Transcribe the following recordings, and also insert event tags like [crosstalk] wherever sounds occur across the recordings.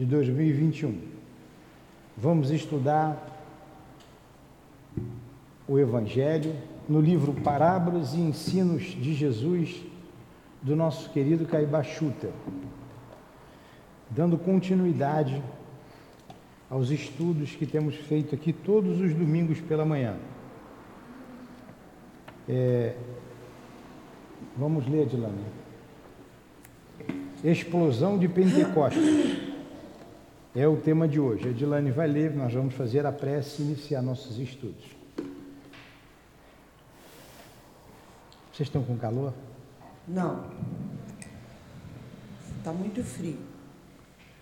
de 2021. Vamos estudar o Evangelho no livro Parábolas e Ensinos de Jesus, do nosso querido Caibachuta, dando continuidade aos estudos que temos feito aqui todos os domingos pela manhã. É, vamos ler, Adilane. Explosão de Pentecostes. É o tema de hoje. A Adilane vai ler, nós vamos fazer a prece e iniciar nossos estudos. Vocês estão com calor? Não. Está muito frio.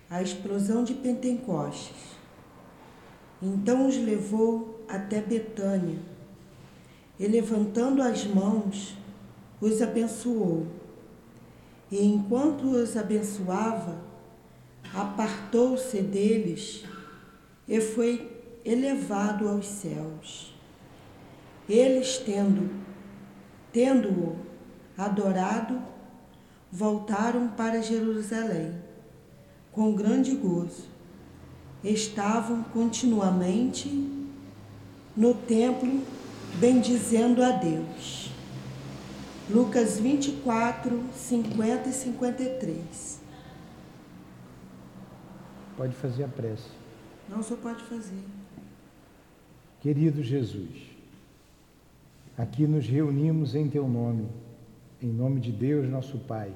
A explosão de Pentecostes. Então os levou até Betânia e, levantando as mãos, os abençoou. E enquanto os abençoava, apartou-se deles e foi elevado aos céus. Eles, tendo, tendo-o adorado, voltaram para Jerusalém com grande gozo. Estavam continuamente no templo bendizendo a Deus. Lucas 24, 50 e 53. Pode fazer a prece. Não, só pode fazer. Querido Jesus, aqui nos reunimos em Teu nome, em nome de Deus, nosso Pai,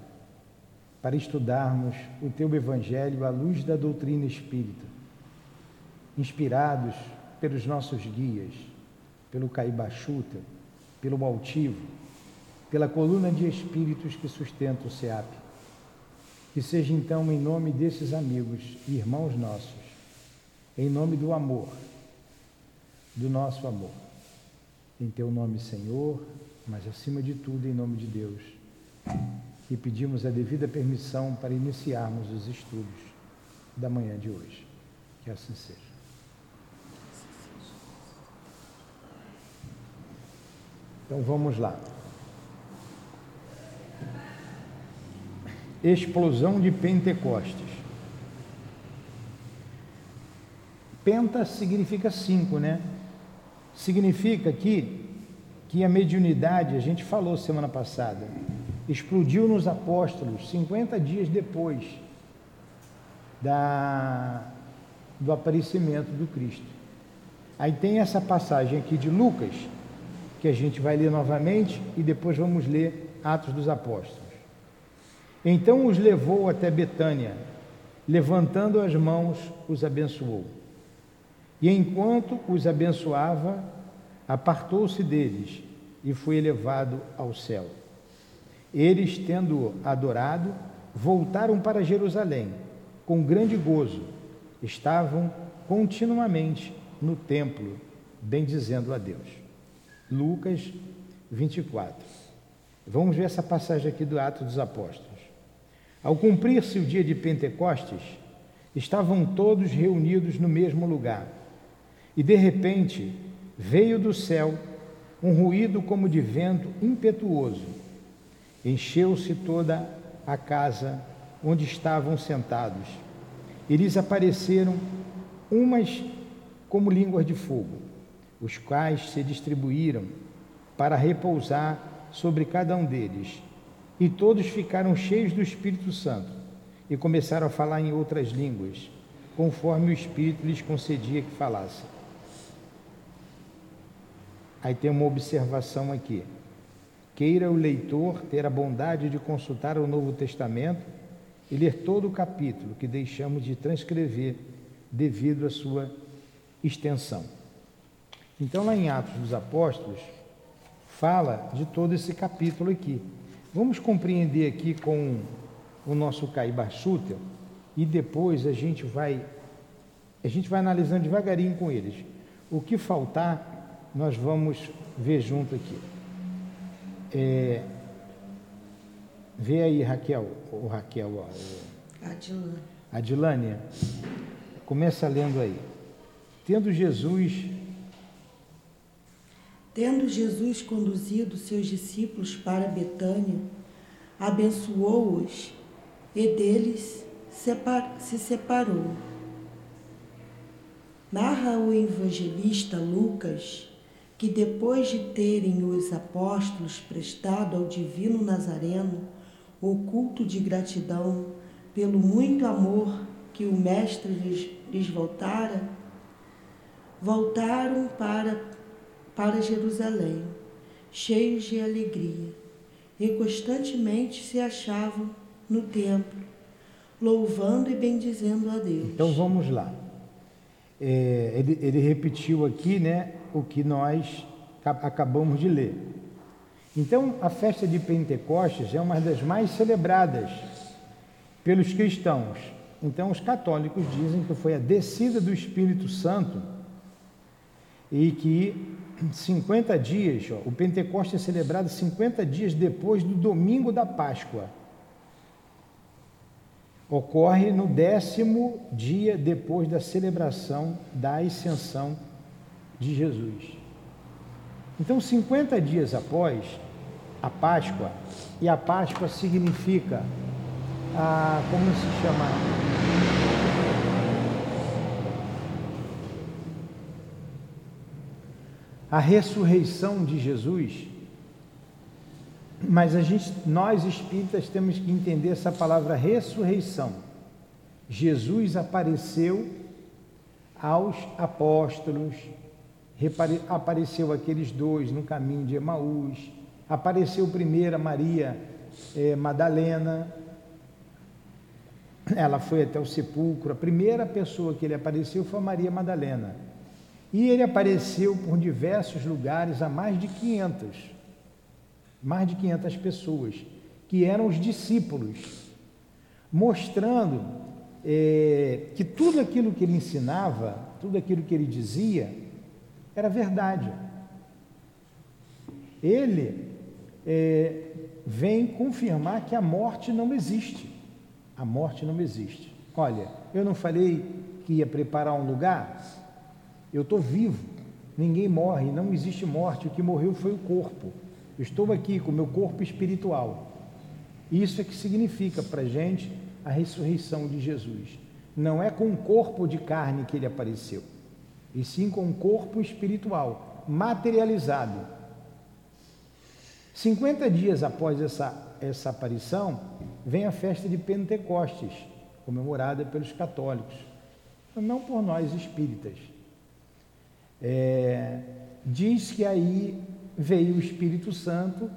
para estudarmos o Teu Evangelho à luz da doutrina espírita, inspirados pelos nossos guias, pelo Caibachuta, pelo Altivo, pela coluna de espíritos que sustenta o SEAP. Que seja então em nome desses amigos e irmãos nossos, em nome do amor, do nosso amor. Em teu nome, Senhor, mas acima de tudo em nome de Deus, que pedimos a devida permissão para iniciarmos os estudos da manhã de hoje. Que assim seja. Então vamos lá. Explosão de Pentecostes. Penta significa cinco, né? Significa que, que a mediunidade, a gente falou semana passada, explodiu nos apóstolos 50 dias depois da, do aparecimento do Cristo. Aí tem essa passagem aqui de Lucas, que a gente vai ler novamente e depois vamos ler Atos dos Apóstolos. Então os levou até Betânia, levantando as mãos, os abençoou. E enquanto os abençoava, apartou-se deles e foi elevado ao céu. Eles, tendo adorado, voltaram para Jerusalém com grande gozo. Estavam continuamente no templo, bendizendo a Deus. Lucas 24. Vamos ver essa passagem aqui do Ato dos Apóstolos. Ao cumprir-se o dia de Pentecostes, estavam todos reunidos no mesmo lugar. E de repente veio do céu um ruído como de vento impetuoso. Encheu-se toda a casa onde estavam sentados. E lhes apareceram umas como línguas de fogo os quais se distribuíram para repousar sobre cada um deles. E todos ficaram cheios do Espírito Santo e começaram a falar em outras línguas, conforme o Espírito lhes concedia que falassem. Aí tem uma observação aqui. Queira o leitor ter a bondade de consultar o Novo Testamento e ler todo o capítulo que deixamos de transcrever devido à sua extensão. Então, lá em Atos dos Apóstolos, fala de todo esse capítulo aqui. Vamos compreender aqui com o nosso Caiba Schutter e depois a gente vai a gente vai analisando devagarinho com eles. O que faltar, nós vamos ver junto aqui. É, vê aí, Raquel, o Raquel, ó, Adilane. Adilânia, começa lendo aí. Tendo Jesus Tendo Jesus conduzido seus discípulos para Betânia, abençoou-os e deles se separou. Narra o evangelista Lucas que depois de terem os apóstolos prestado ao divino Nazareno o culto de gratidão pelo muito amor que o Mestre lhes, voltara, voltaram para, para Jerusalém, cheios de alegria, e constantemente se achavam no templo, louvando e bendizendo a Deus. Então vamos lá. É, ele, ele repetiu aqui né, o que nós acabamos de ler. Então, a festa de Pentecostes é uma das mais celebradas pelos cristãos. Então, os católicos dizem que foi a descida do Espírito Santo e que 50 dias, ó, o Pentecostes é celebrado 50 dias depois do domingo da Páscoa. Ocorre no décimo dia depois da celebração da ascensão de Jesus. Então, 50 dias após a Páscoa, e a Páscoa significa, a, como se chama? A ressurreição de Jesus. Mas a gente, nós espíritas temos que entender essa palavra ressurreição. Jesus apareceu aos apóstolos, apareceu aqueles dois no caminho de Emaús, apareceu primeiro a Maria eh, Madalena, ela foi até o sepulcro, a primeira pessoa que ele apareceu foi a Maria Madalena. E ele apareceu por diversos lugares a mais de 500, mais de 500 pessoas, que eram os discípulos, mostrando eh, que tudo aquilo que ele ensinava, tudo aquilo que ele dizia, era verdade. Ele é, vem confirmar que a morte não existe. A morte não existe. Olha, eu não falei que ia preparar um lugar? Eu estou vivo. Ninguém morre, não existe morte. O que morreu foi o corpo. Eu estou aqui com o meu corpo espiritual. Isso é que significa para a gente a ressurreição de Jesus. Não é com o corpo de carne que ele apareceu e sim com um corpo espiritual, materializado. 50 dias após essa, essa aparição, vem a festa de Pentecostes, comemorada pelos católicos, não por nós espíritas. É, diz que aí veio o Espírito Santo,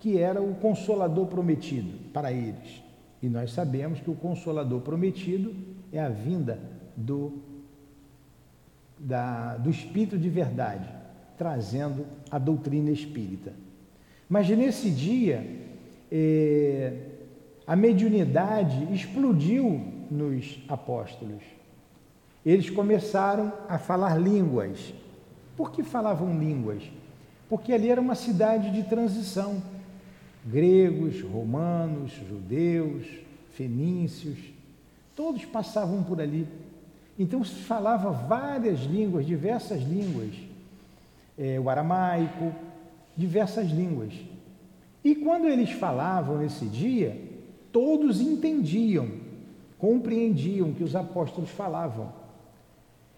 que era o consolador prometido para eles. E nós sabemos que o consolador prometido é a vinda do da, do espírito de verdade, trazendo a doutrina espírita. Mas nesse dia, eh, a mediunidade explodiu nos apóstolos. Eles começaram a falar línguas. Por que falavam línguas? Porque ali era uma cidade de transição. Gregos, romanos, judeus, fenícios, todos passavam por ali. Então se falava várias línguas, diversas línguas, é, o aramaico, diversas línguas. E quando eles falavam nesse dia, todos entendiam, compreendiam que os apóstolos falavam.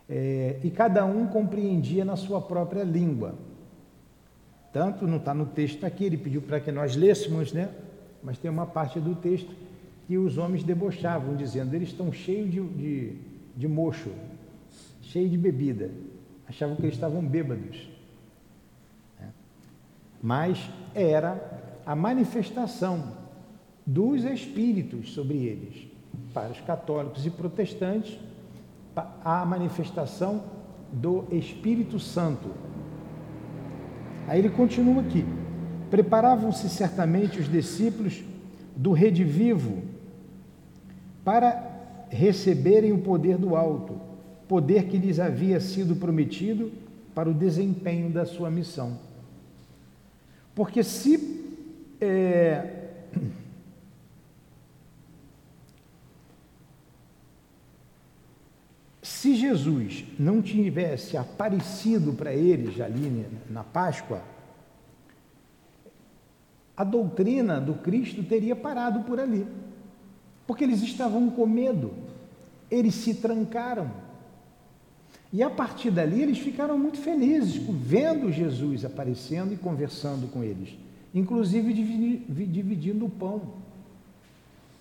É, e cada um compreendia na sua própria língua. Tanto não está no texto aqui, ele pediu para que nós lêssemos, né? Mas tem uma parte do texto que os homens debochavam, dizendo: eles estão cheios de, de de mocho, cheio de bebida. Achavam que eles estavam bêbados. É. Mas era a manifestação dos espíritos sobre eles. Para os católicos e protestantes, a manifestação do Espírito Santo. Aí ele continua aqui. Preparavam-se certamente os discípulos do redivivo para receberem o poder do alto, poder que lhes havia sido prometido para o desempenho da sua missão. Porque se é, se Jesus não tivesse aparecido para eles ali na Páscoa, a doutrina do Cristo teria parado por ali. Porque eles estavam com medo, eles se trancaram. E a partir dali eles ficaram muito felizes vendo Jesus aparecendo e conversando com eles, inclusive dividindo o pão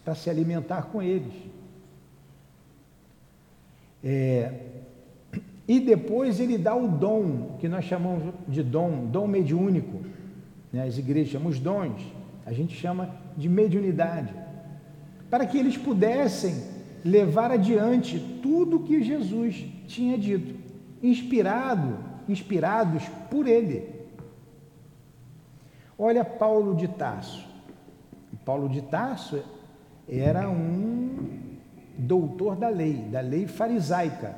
para se alimentar com eles. É, e depois ele dá o dom, que nós chamamos de dom, dom mediúnico. Né? As igrejas chamam os dons, a gente chama de mediunidade. Para que eles pudessem levar adiante tudo que Jesus tinha dito, inspirado, inspirados por ele. Olha Paulo de Tarso. Paulo de Tarso era um doutor da lei, da lei farisaica.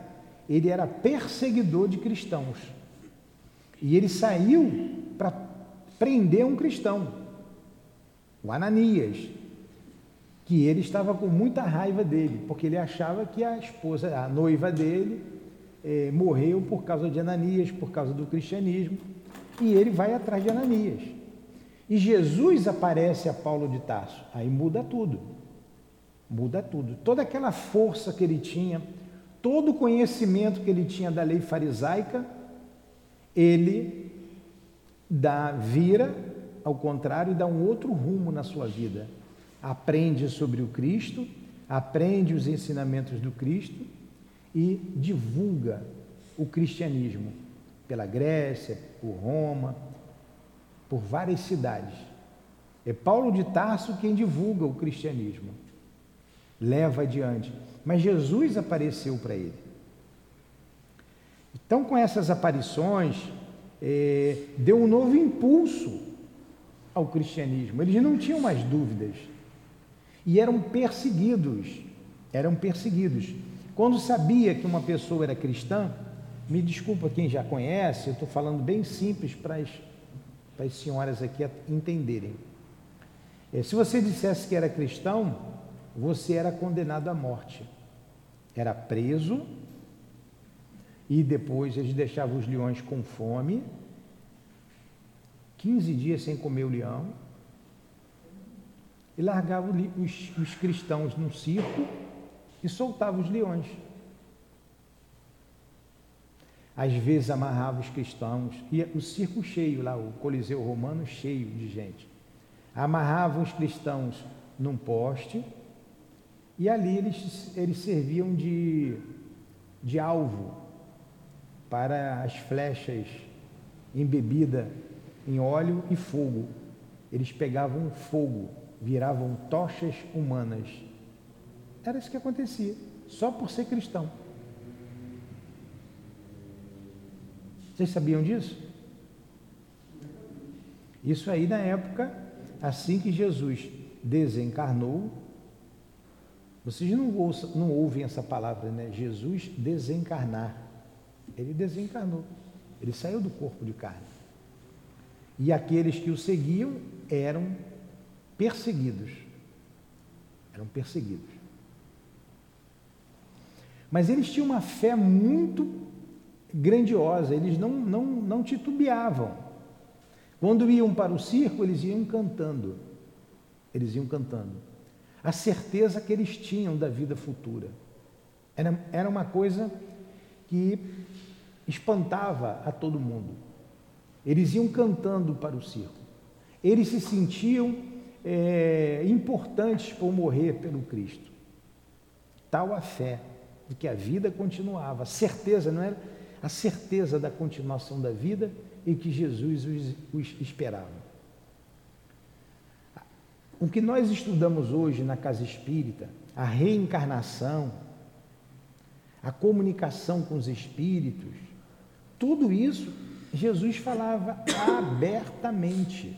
Ele era perseguidor de cristãos. E ele saiu para prender um cristão, o Ananias, que ele estava com muita raiva dele, porque ele achava que a esposa, a noiva dele, eh, morreu por causa de Ananias, por causa do cristianismo, e ele vai atrás de Ananias. E Jesus aparece a Paulo de Tarso, aí muda tudo. Muda tudo. Toda aquela força que ele tinha, todo o conhecimento que ele tinha da lei farisaica, ele dá vira ao contrário e dá um outro rumo na sua vida. Aprende sobre o Cristo, aprende os ensinamentos do Cristo e divulga o cristianismo pela Grécia, por Roma, por várias cidades. É Paulo de Tarso quem divulga o cristianismo leva adiante. Mas Jesus apareceu para ele. Então, com essas aparições, é, deu um novo impulso ao cristianismo. Eles não tinham mais dúvidas e eram perseguidos. Eram perseguidos. Quando sabia que uma pessoa era cristã, me desculpa quem já conhece, eu estou falando bem simples para as, para as senhoras aqui entenderem. É, se você dissesse que era cristão, você era condenado à morte. Era preso e depois eles deixavam os leões com fome, 15 dias sem comer o leão, e largavam os, os cristãos num circo e soltavam os leões. Às vezes amarrava os cristãos, e o circo cheio lá, o Coliseu Romano cheio de gente. Amarravam os cristãos num poste e ali eles, eles serviam de, de alvo para as flechas embebidas em óleo e fogo. Eles pegavam fogo, viravam tochas humanas. Era isso que acontecia, só por ser cristão. Vocês sabiam disso? Isso aí na época, assim que Jesus desencarnou, vocês não, ouçam, não ouvem essa palavra, né? Jesus desencarnar. Ele desencarnou. Ele saiu do corpo de carne. E aqueles que o seguiam eram perseguidos. Eram perseguidos. Mas eles tinham uma fé muito grandiosa, eles não, não, não titubeavam. Quando iam para o circo, eles iam cantando. Eles iam cantando a certeza que eles tinham da vida futura. Era, era uma coisa que espantava a todo mundo. Eles iam cantando para o circo. Eles se sentiam é, importantes por morrer pelo Cristo. Tal a fé de que a vida continuava, a certeza, não era? A certeza da continuação da vida e que Jesus os, os esperava. O que nós estudamos hoje na casa espírita, a reencarnação, a comunicação com os espíritos, tudo isso Jesus falava abertamente.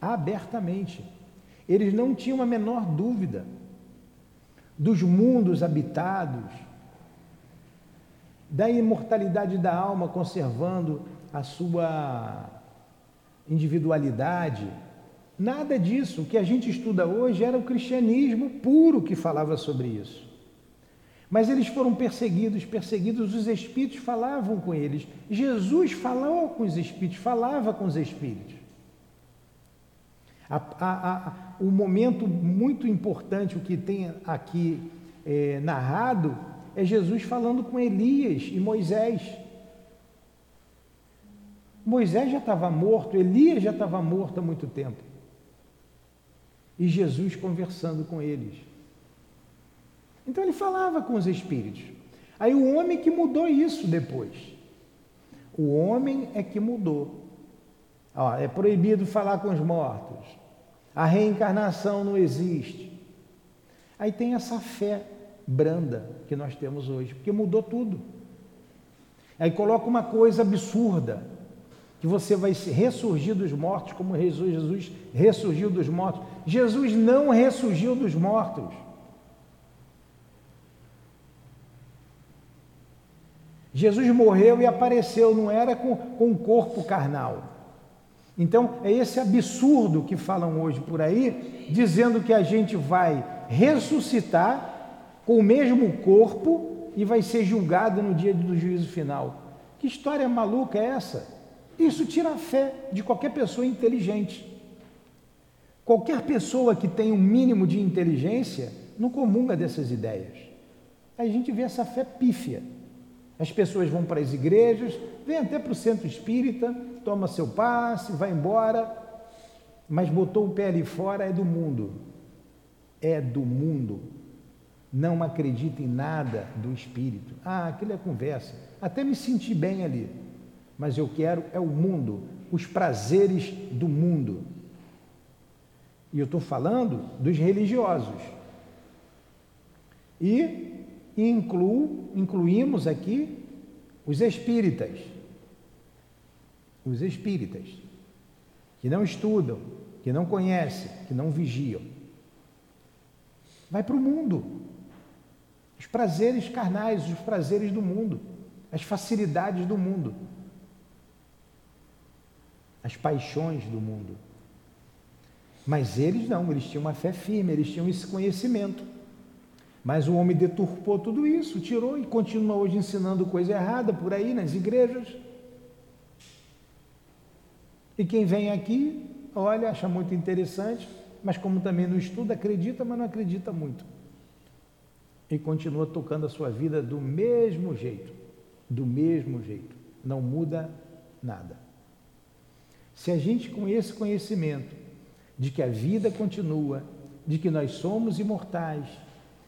Abertamente. Eles não tinham a menor dúvida dos mundos habitados, da imortalidade da alma conservando a sua individualidade Nada disso. O que a gente estuda hoje era o cristianismo puro que falava sobre isso. Mas eles foram perseguidos, perseguidos, os espíritos falavam com eles. Jesus falou com os espíritos, falava com os espíritos. A, a, a, um momento muito importante, o que tem aqui é, narrado, é Jesus falando com Elias e Moisés. Moisés já estava morto, Elias já estava morto há muito tempo. E Jesus conversando com eles. Então ele falava com os espíritos. Aí o homem que mudou isso depois. O homem é que mudou. Ó, é proibido falar com os mortos. A reencarnação não existe. Aí tem essa fé branda que nós temos hoje, porque mudou tudo. Aí coloca uma coisa absurda, que você vai ressurgir dos mortos como Jesus, Jesus ressurgiu dos mortos. Jesus não ressurgiu dos mortos. Jesus morreu e apareceu, não era com, com um corpo carnal. Então, é esse absurdo que falam hoje por aí, dizendo que a gente vai ressuscitar com o mesmo corpo e vai ser julgado no dia do juízo final. Que história maluca é essa? Isso tira a fé de qualquer pessoa inteligente. Qualquer pessoa que tem um mínimo de inteligência não comunga dessas ideias. Aí a gente vê essa fé pífia. As pessoas vão para as igrejas, vêm até para o centro espírita, toma seu passe, vai embora, mas botou o pé ali fora, é do mundo. É do mundo. Não acredita em nada do espírito. Ah, aquilo é conversa. Até me senti bem ali. Mas eu quero é o mundo, os prazeres do mundo. E eu estou falando dos religiosos. E incluo, incluímos aqui os espíritas. Os espíritas, que não estudam, que não conhecem, que não vigiam. Vai para o mundo. Os prazeres carnais, os prazeres do mundo, as facilidades do mundo, as paixões do mundo. Mas eles não, eles tinham uma fé firme, eles tinham esse conhecimento. Mas o homem deturpou tudo isso, tirou e continua hoje ensinando coisa errada por aí nas igrejas. E quem vem aqui, olha, acha muito interessante, mas como também não estuda, acredita, mas não acredita muito. E continua tocando a sua vida do mesmo jeito, do mesmo jeito. Não muda nada. Se a gente com esse conhecimento de que a vida continua, de que nós somos imortais,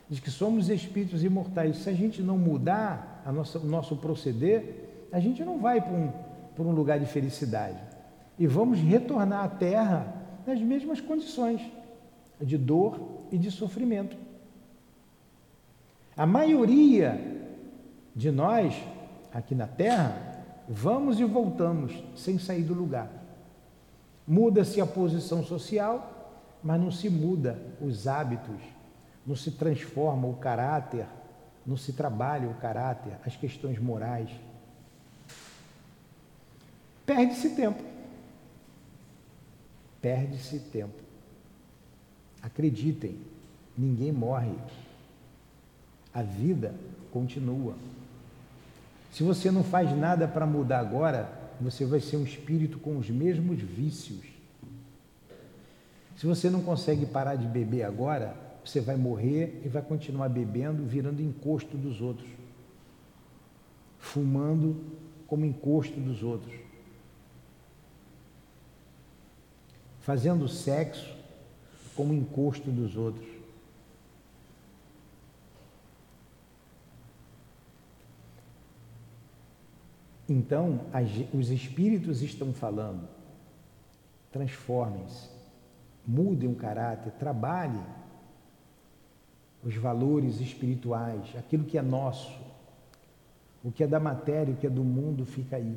de que somos espíritos imortais. Se a gente não mudar a nossa, o nosso proceder, a gente não vai para um, para um lugar de felicidade. E vamos retornar à Terra nas mesmas condições de dor e de sofrimento. A maioria de nós, aqui na Terra, vamos e voltamos sem sair do lugar. Muda-se a posição social, mas não se muda os hábitos não se transforma o caráter, não se trabalha o caráter, as questões morais. Perde-se tempo. Perde-se tempo. Acreditem, ninguém morre. A vida continua. Se você não faz nada para mudar agora, você vai ser um espírito com os mesmos vícios. Se você não consegue parar de beber agora, você vai morrer e vai continuar bebendo, virando encosto dos outros, fumando como encosto dos outros, fazendo sexo como encosto dos outros. Então, os espíritos estão falando, transformem-se, mudem o caráter, trabalhem os valores espirituais, aquilo que é nosso, o que é da matéria, o que é do mundo fica aí.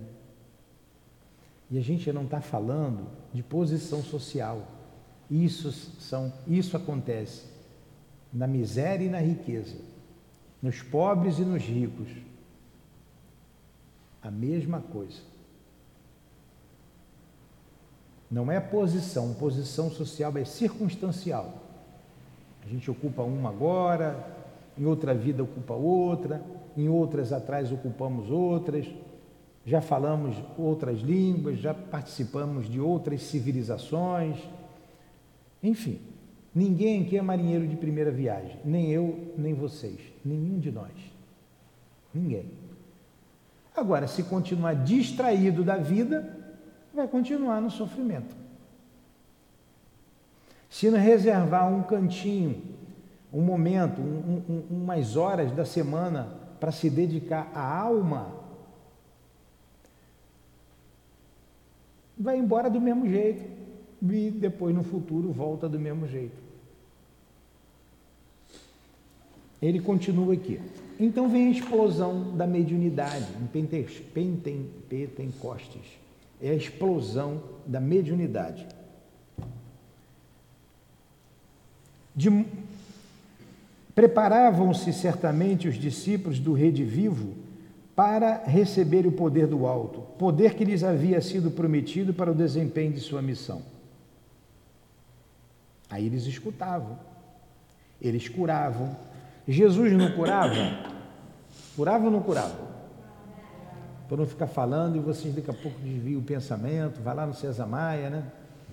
E a gente não está falando de posição social. Isso, são, isso acontece na miséria e na riqueza, nos pobres e nos ricos. A mesma coisa. Não é posição, posição social é circunstancial. A gente ocupa uma agora, em outra vida ocupa outra, em outras atrás ocupamos outras, já falamos outras línguas, já participamos de outras civilizações. Enfim, Ninguém aqui é marinheiro de primeira viagem, nem eu, nem vocês, nenhum de nós. Ninguém. Agora, se continuar distraído da vida, vai continuar no sofrimento. Se não reservar um cantinho, um momento, um, um, umas horas da semana para se dedicar à alma, vai embora do mesmo jeito e depois no futuro volta do mesmo jeito. Ele continua aqui. Então vem a explosão da mediunidade em Pentecostes. É a explosão da mediunidade. De... Preparavam-se certamente os discípulos do Rede Vivo para receber o poder do alto, poder que lhes havia sido prometido para o desempenho de sua missão. Aí eles escutavam, eles curavam. Jesus não curava? Curava ou não curava? Para não ficar falando e vocês daqui a pouco desviam o pensamento, vai lá no César Maia, né?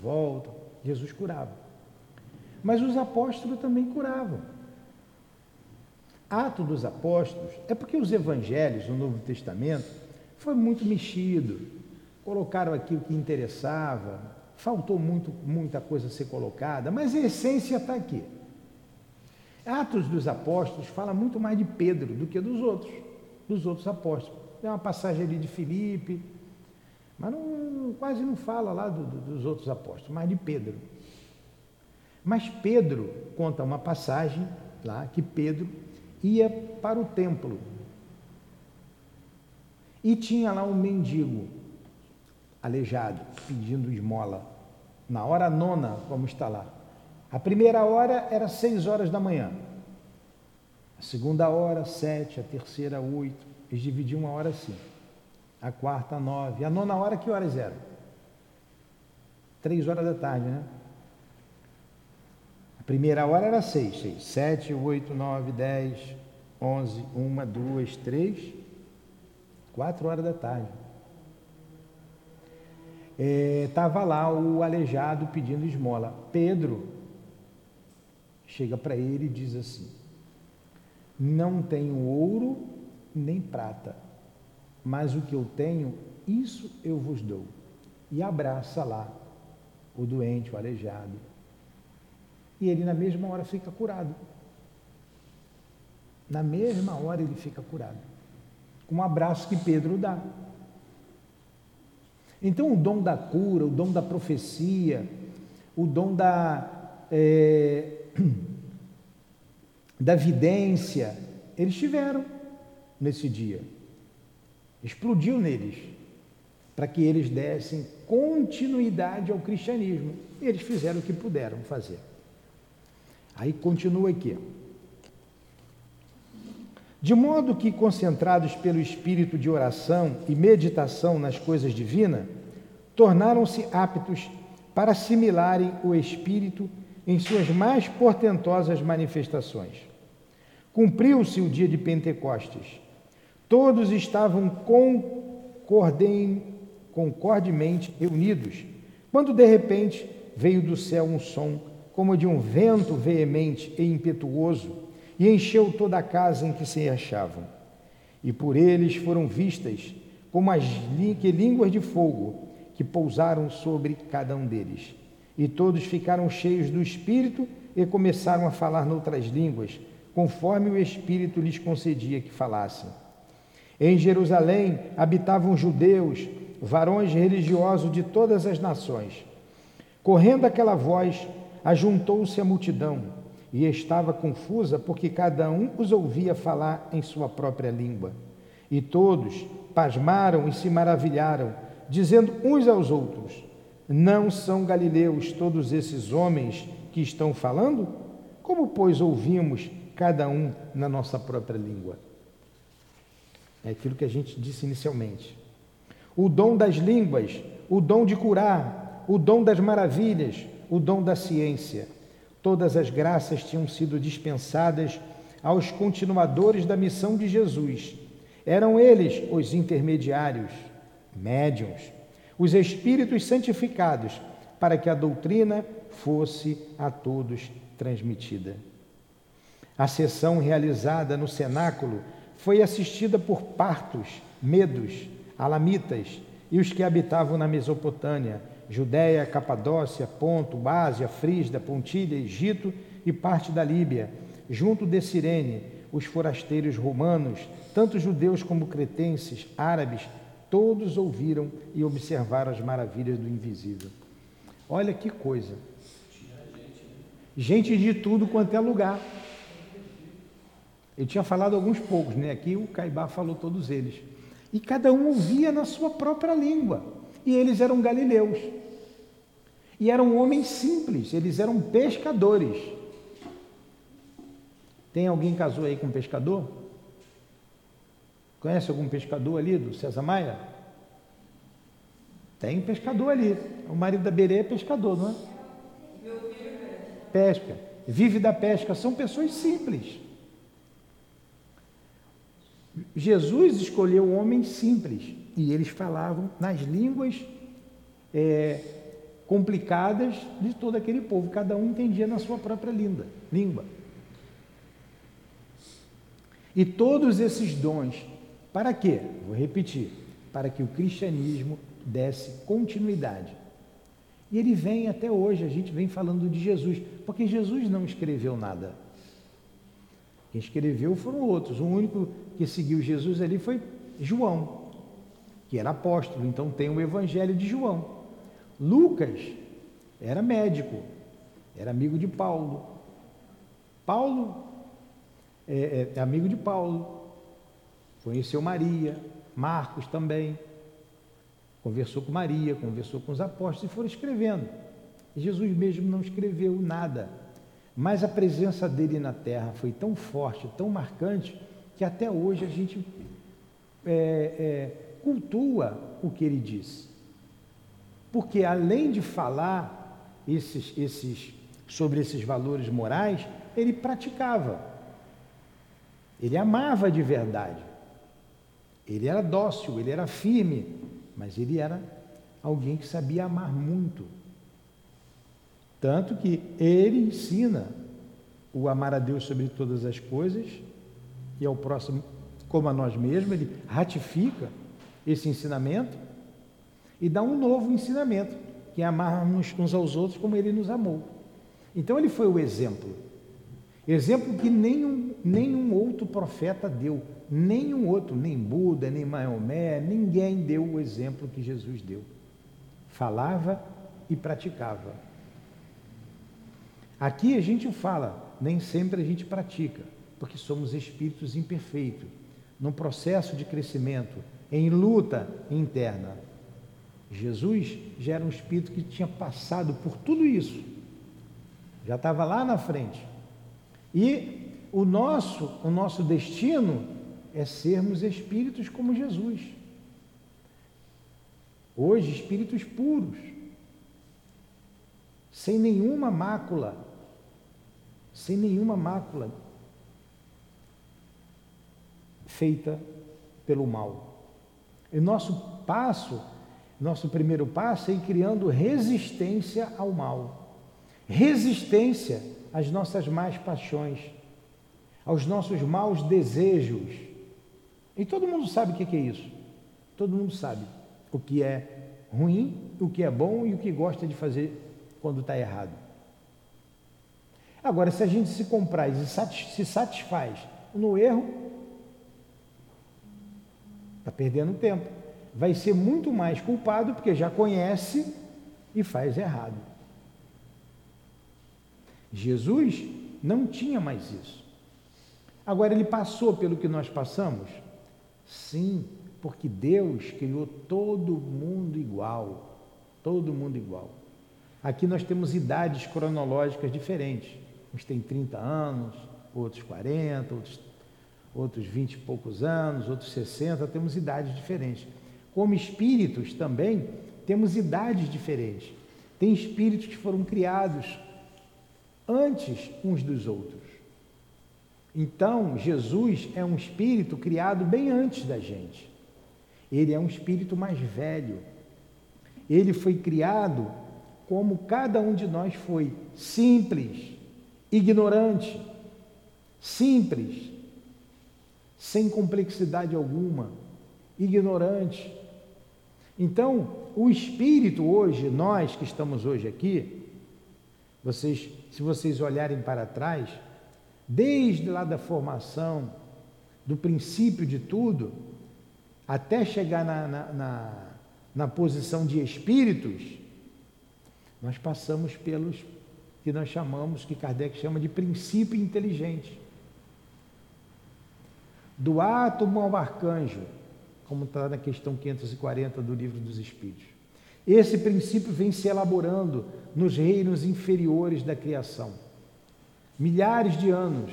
Volta. Jesus curava. Mas os apóstolos também curavam. Ato dos Apóstolos é porque os evangelhos no Novo Testamento foi muito mexido, colocaram aqui o que interessava, faltou muito, muita coisa a ser colocada, mas a essência está aqui. Atos dos Apóstolos fala muito mais de Pedro do que dos outros, dos outros apóstolos. Tem uma passagem ali de Filipe, mas não, quase não fala lá do, do, dos outros apóstolos, mais de Pedro. Mas Pedro conta uma passagem lá que Pedro ia para o templo. E tinha lá um mendigo, aleijado, pedindo esmola. Na hora nona, vamos estar lá. A primeira hora era seis horas da manhã. A segunda hora, sete. A terceira, oito. Eles dividiam uma hora assim. A quarta, nove. A nona hora, que horas eram? Três horas da tarde, né? Primeira hora era seis, seis, sete, oito, nove, dez, onze, uma, duas, três, quatro horas da tarde. Estava é, lá o aleijado pedindo esmola. Pedro chega para ele e diz assim: Não tenho ouro nem prata, mas o que eu tenho, isso eu vos dou. E abraça lá o doente, o aleijado e ele na mesma hora fica curado. Na mesma hora ele fica curado. Com um abraço que Pedro dá. Então o dom da cura, o dom da profecia, o dom da, é, [clears throat] da vidência, eles tiveram nesse dia. Explodiu neles, para que eles dessem continuidade ao cristianismo. E eles fizeram o que puderam fazer. Aí continua aqui. De modo que, concentrados pelo espírito de oração e meditação nas coisas divinas, tornaram-se aptos para assimilarem o Espírito em suas mais portentosas manifestações. Cumpriu-se o dia de Pentecostes. Todos estavam concordemente reunidos, quando de repente veio do céu um som como de um vento veemente e impetuoso, e encheu toda a casa em que se achavam. E por eles foram vistas como as línguas de fogo que pousaram sobre cada um deles. E todos ficaram cheios do Espírito e começaram a falar noutras línguas, conforme o Espírito lhes concedia que falassem. Em Jerusalém habitavam judeus, varões religiosos de todas as nações. Correndo aquela voz, ajuntou-se a multidão e estava confusa porque cada um os ouvia falar em sua própria língua. E todos pasmaram e se maravilharam, dizendo uns aos outros: Não são galileus todos esses homens que estão falando? Como, pois, ouvimos cada um na nossa própria língua? É aquilo que a gente disse inicialmente. O dom das línguas, o dom de curar, o dom das maravilhas, o dom da ciência. Todas as graças tinham sido dispensadas aos continuadores da missão de Jesus. Eram eles os intermediários, médiums, os espíritos santificados, para que a doutrina fosse a todos transmitida. A sessão realizada no cenáculo foi assistida por partos, medos, alamitas e os que habitavam na Mesopotâmia, Judéia, Capadócia, Ponto, Ásia, Frígida, Pontilha, Egito e parte da Líbia, junto de Cirene, os forasteiros romanos, tanto judeus como cretenses, árabes, todos ouviram e observaram as maravilhas do invisível. Olha que coisa. Gente de tudo quanto é lugar. Eu tinha falado alguns poucos, né? Aqui o Caibá falou todos eles. E cada um ouvia na sua própria língua. E eles eram galileus. E eram homens simples, eles eram pescadores. Tem alguém casou aí com pescador? Conhece algum pescador ali do César Maia? Tem pescador ali. O marido da Berê é pescador, não é? Pesca. Vive da pesca. São pessoas simples. Jesus escolheu homens simples e eles falavam nas línguas é, complicadas de todo aquele povo. Cada um entendia na sua própria língua. língua. E todos esses dons, para quê? Vou repetir: para que o cristianismo desse continuidade. E ele vem até hoje, a gente vem falando de Jesus, porque Jesus não escreveu nada. Quem escreveu foram outros. O único que seguiu Jesus ali foi João, que era apóstolo, então tem o Evangelho de João. Lucas era médico, era amigo de Paulo. Paulo é, é amigo de Paulo, conheceu Maria, Marcos também, conversou com Maria, conversou com os apóstolos e foram escrevendo. Jesus mesmo não escreveu nada, mas a presença dele na terra foi tão forte, tão marcante, que até hoje a gente é, é, cultua o que ele disse. Porque além de falar esses, esses, sobre esses valores morais, ele praticava. Ele amava de verdade. Ele era dócil, ele era firme, mas ele era alguém que sabia amar muito. Tanto que ele ensina o amar a Deus sobre todas as coisas e ao próximo como a nós mesmos, ele ratifica esse ensinamento e dá um novo ensinamento, que é amarmos uns aos outros como ele nos amou. Então ele foi o exemplo. Exemplo que nenhum, nenhum outro profeta deu, nenhum outro, nem Buda, nem Maomé, ninguém deu o exemplo que Jesus deu. Falava e praticava. Aqui a gente fala, nem sempre a gente pratica porque somos espíritos imperfeitos, num processo de crescimento, em luta interna. Jesus já era um espírito que tinha passado por tudo isso, já estava lá na frente. E o nosso, o nosso destino é sermos espíritos como Jesus. Hoje, espíritos puros, sem nenhuma mácula, sem nenhuma mácula feita pelo mal. E nosso passo, nosso primeiro passo é ir criando resistência ao mal, resistência às nossas más paixões, aos nossos maus desejos. E todo mundo sabe o que é isso. Todo mundo sabe o que é ruim, o que é bom e o que gosta de fazer quando está errado. Agora, se a gente se compraz e se satisfaz no erro, Está perdendo tempo. Vai ser muito mais culpado porque já conhece e faz errado. Jesus não tinha mais isso. Agora, ele passou pelo que nós passamos? Sim, porque Deus criou todo mundo igual. Todo mundo igual. Aqui nós temos idades cronológicas diferentes. Uns têm 30 anos, outros 40, outros outros 20 e poucos anos, outros 60, temos idades diferentes. Como espíritos também, temos idades diferentes. Tem espíritos que foram criados antes uns dos outros. Então, Jesus é um espírito criado bem antes da gente. Ele é um espírito mais velho. Ele foi criado como cada um de nós foi, simples, ignorante, simples, sem complexidade alguma, ignorante. Então, o espírito hoje, nós que estamos hoje aqui, vocês, se vocês olharem para trás, desde lá da formação, do princípio de tudo, até chegar na, na, na, na posição de espíritos, nós passamos pelos que nós chamamos, que Kardec chama de princípio inteligente. Do átomo ao arcanjo, como está na questão 540 do Livro dos Espíritos. Esse princípio vem se elaborando nos reinos inferiores da criação. Milhares de anos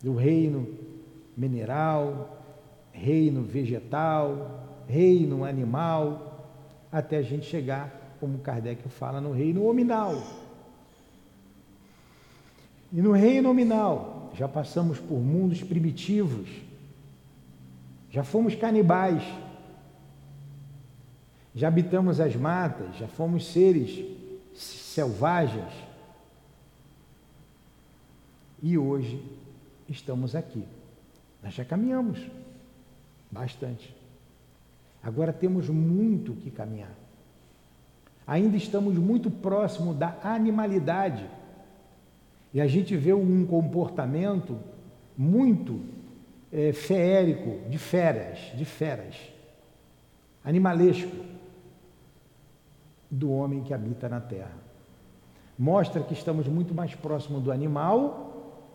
do reino mineral, reino vegetal, reino animal, até a gente chegar, como Kardec fala, no reino nominal. E no reino nominal, já passamos por mundos primitivos, já fomos canibais, já habitamos as matas, já fomos seres selvagens. E hoje estamos aqui. Nós já caminhamos bastante. Agora temos muito que caminhar. Ainda estamos muito próximo da animalidade. E a gente vê um comportamento muito é, feérico, de feras, de feras, animalesco do homem que habita na terra. Mostra que estamos muito mais próximos do animal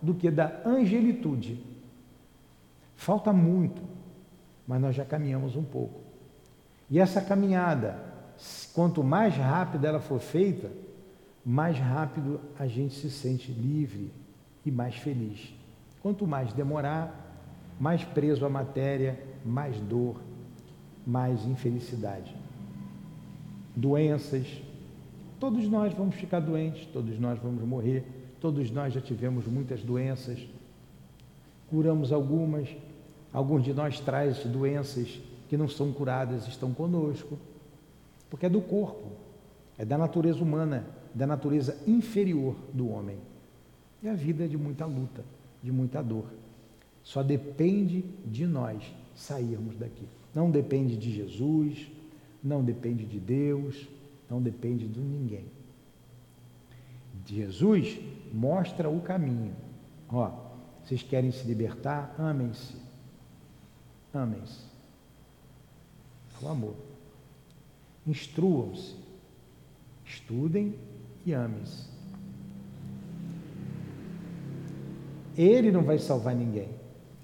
do que da angelitude. Falta muito, mas nós já caminhamos um pouco. E essa caminhada, quanto mais rápida ela for feita, mais rápido a gente se sente livre e mais feliz. Quanto mais demorar, mais preso à matéria, mais dor, mais infelicidade doenças. Todos nós vamos ficar doentes, todos nós vamos morrer, todos nós já tivemos muitas doenças, curamos algumas, alguns de nós traz doenças que não são curadas, estão conosco, porque é do corpo, é da natureza humana, da natureza inferior do homem. E a vida é de muita luta, de muita dor. Só depende de nós sairmos daqui. Não depende de Jesus, não depende de Deus, não depende de ninguém. Jesus mostra o caminho. Ó, vocês querem se libertar? Amem-se. Amem-se. O amor. Instruam-se. Estudem e amem-se. Ele não vai salvar ninguém.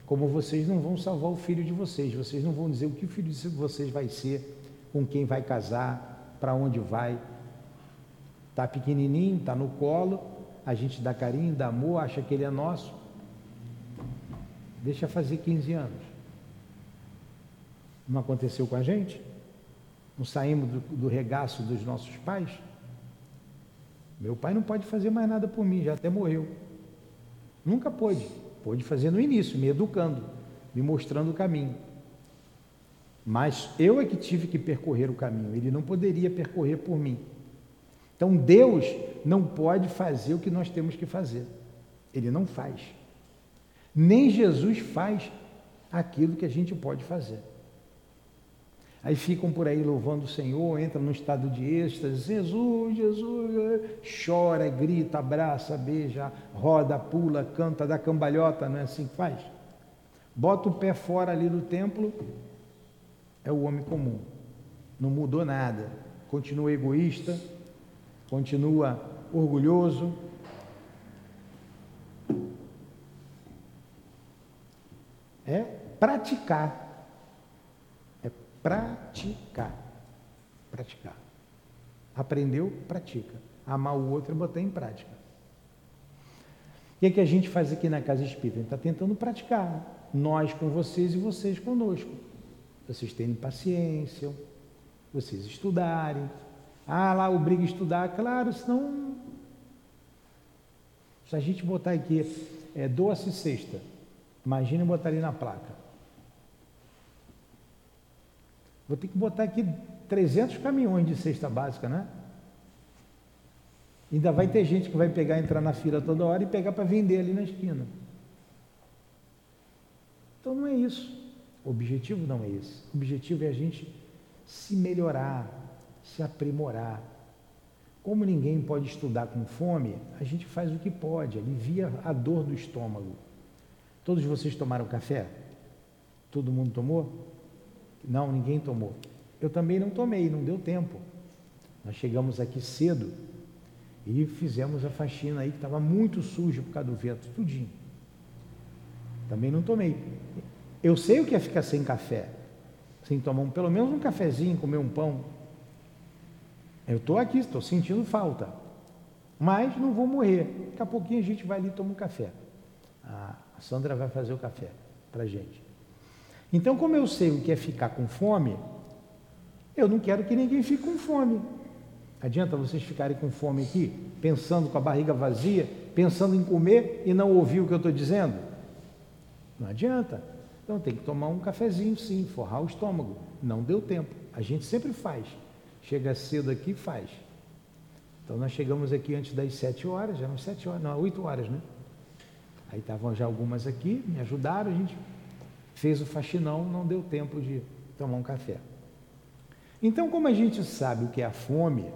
Como vocês não vão salvar o filho de vocês. Vocês não vão dizer o que o filho de vocês vai ser com quem vai casar, para onde vai. Está pequenininho, está no colo, a gente dá carinho, dá amor, acha que ele é nosso. Deixa fazer 15 anos. Não aconteceu com a gente? Não saímos do, do regaço dos nossos pais? Meu pai não pode fazer mais nada por mim, já até morreu. Nunca pôde. Pôde fazer no início, me educando, me mostrando o caminho. Mas eu é que tive que percorrer o caminho, ele não poderia percorrer por mim. Então Deus não pode fazer o que nós temos que fazer. Ele não faz. Nem Jesus faz aquilo que a gente pode fazer. Aí ficam por aí louvando o Senhor, entram no estado de êxtase, Jesus, Jesus, chora, grita, abraça, beija, roda, pula, canta, dá cambalhota, não é assim que faz? Bota o pé fora ali do templo, é o homem comum. Não mudou nada. Continua egoísta, continua orgulhoso. É praticar. É praticar. Praticar. Aprendeu, pratica. Amar o outro é botar em prática. O que, é que a gente faz aqui na Casa Espírita? A gente está tentando praticar. Nós com vocês e vocês conosco vocês terem paciência, vocês estudarem. Ah, lá obriga a estudar, claro, senão. Se a gente botar aqui é, doce sexta, imagina botar ali na placa. Vou ter que botar aqui 300 caminhões de cesta básica, né? Ainda vai ter gente que vai pegar, entrar na fila toda hora e pegar para vender ali na esquina. Então não é isso. O objetivo não é esse. O objetivo é a gente se melhorar, se aprimorar. Como ninguém pode estudar com fome, a gente faz o que pode, alivia a dor do estômago. Todos vocês tomaram café? Todo mundo tomou? Não, ninguém tomou. Eu também não tomei, não deu tempo. Nós chegamos aqui cedo e fizemos a faxina aí que estava muito sujo por causa do vento, tudinho. Também não tomei. Eu sei o que é ficar sem café, sem tomar um, pelo menos um cafezinho, comer um pão. Eu estou aqui, estou sentindo falta. Mas não vou morrer. Daqui a pouquinho a gente vai ali e toma um café. A Sandra vai fazer o café para a gente. Então, como eu sei o que é ficar com fome, eu não quero que ninguém fique com fome. Adianta vocês ficarem com fome aqui, pensando com a barriga vazia, pensando em comer e não ouvir o que eu estou dizendo? Não adianta. Então tem que tomar um cafezinho sim, forrar o estômago. Não deu tempo. A gente sempre faz. Chega cedo aqui faz. Então nós chegamos aqui antes das sete horas, já eram sete horas, não, oito horas, né? Aí estavam já algumas aqui, me ajudaram, a gente fez o faxinão, não deu tempo de tomar um café. Então, como a gente sabe o que é a fome,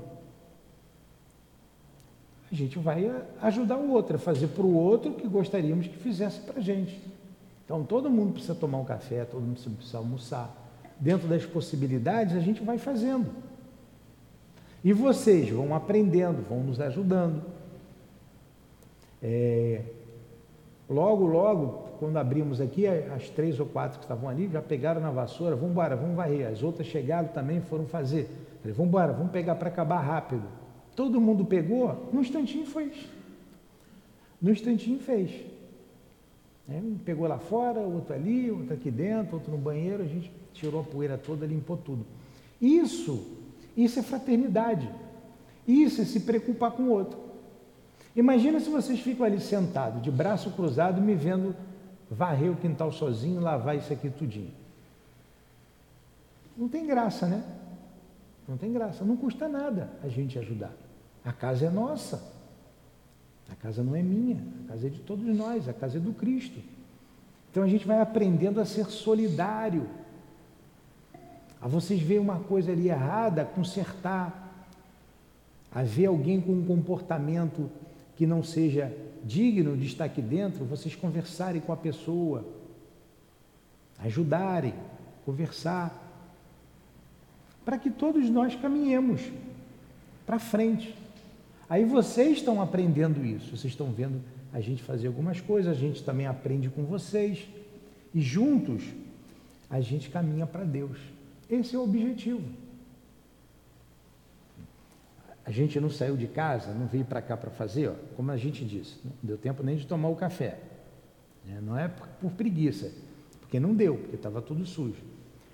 a gente vai ajudar o outro, a fazer para o outro o que gostaríamos que fizesse para a gente. Então, todo mundo precisa tomar um café, todo mundo precisa almoçar. Dentro das possibilidades, a gente vai fazendo. E vocês vão aprendendo, vão nos ajudando. É, logo, logo, quando abrimos aqui, as três ou quatro que estavam ali já pegaram na vassoura, vamos embora, vamos varrer. As outras chegaram também, foram fazer. Falei, vamos embora, vamos pegar para acabar rápido. Todo mundo pegou, num instantinho fez. Num instantinho fez. É, um pegou lá fora, outro ali, outro aqui dentro, outro no banheiro, a gente tirou a poeira toda, limpou tudo. Isso, isso é fraternidade. Isso é se preocupar com o outro. Imagina se vocês ficam ali sentados, de braço cruzado, me vendo varrer o quintal sozinho, lavar isso aqui tudinho. Não tem graça, né? Não tem graça. Não custa nada a gente ajudar. A casa é nossa. A casa não é minha, a casa é de todos nós, a casa é do Cristo. Então a gente vai aprendendo a ser solidário. A vocês verem uma coisa ali errada, consertar. A ver alguém com um comportamento que não seja digno de estar aqui dentro, vocês conversarem com a pessoa, ajudarem, conversar, para que todos nós caminhemos para frente. Aí vocês estão aprendendo isso, vocês estão vendo a gente fazer algumas coisas, a gente também aprende com vocês, e juntos a gente caminha para Deus. Esse é o objetivo. A gente não saiu de casa, não veio para cá para fazer, ó, como a gente disse, não deu tempo nem de tomar o café. Né? Não é por, por preguiça, porque não deu, porque estava tudo sujo.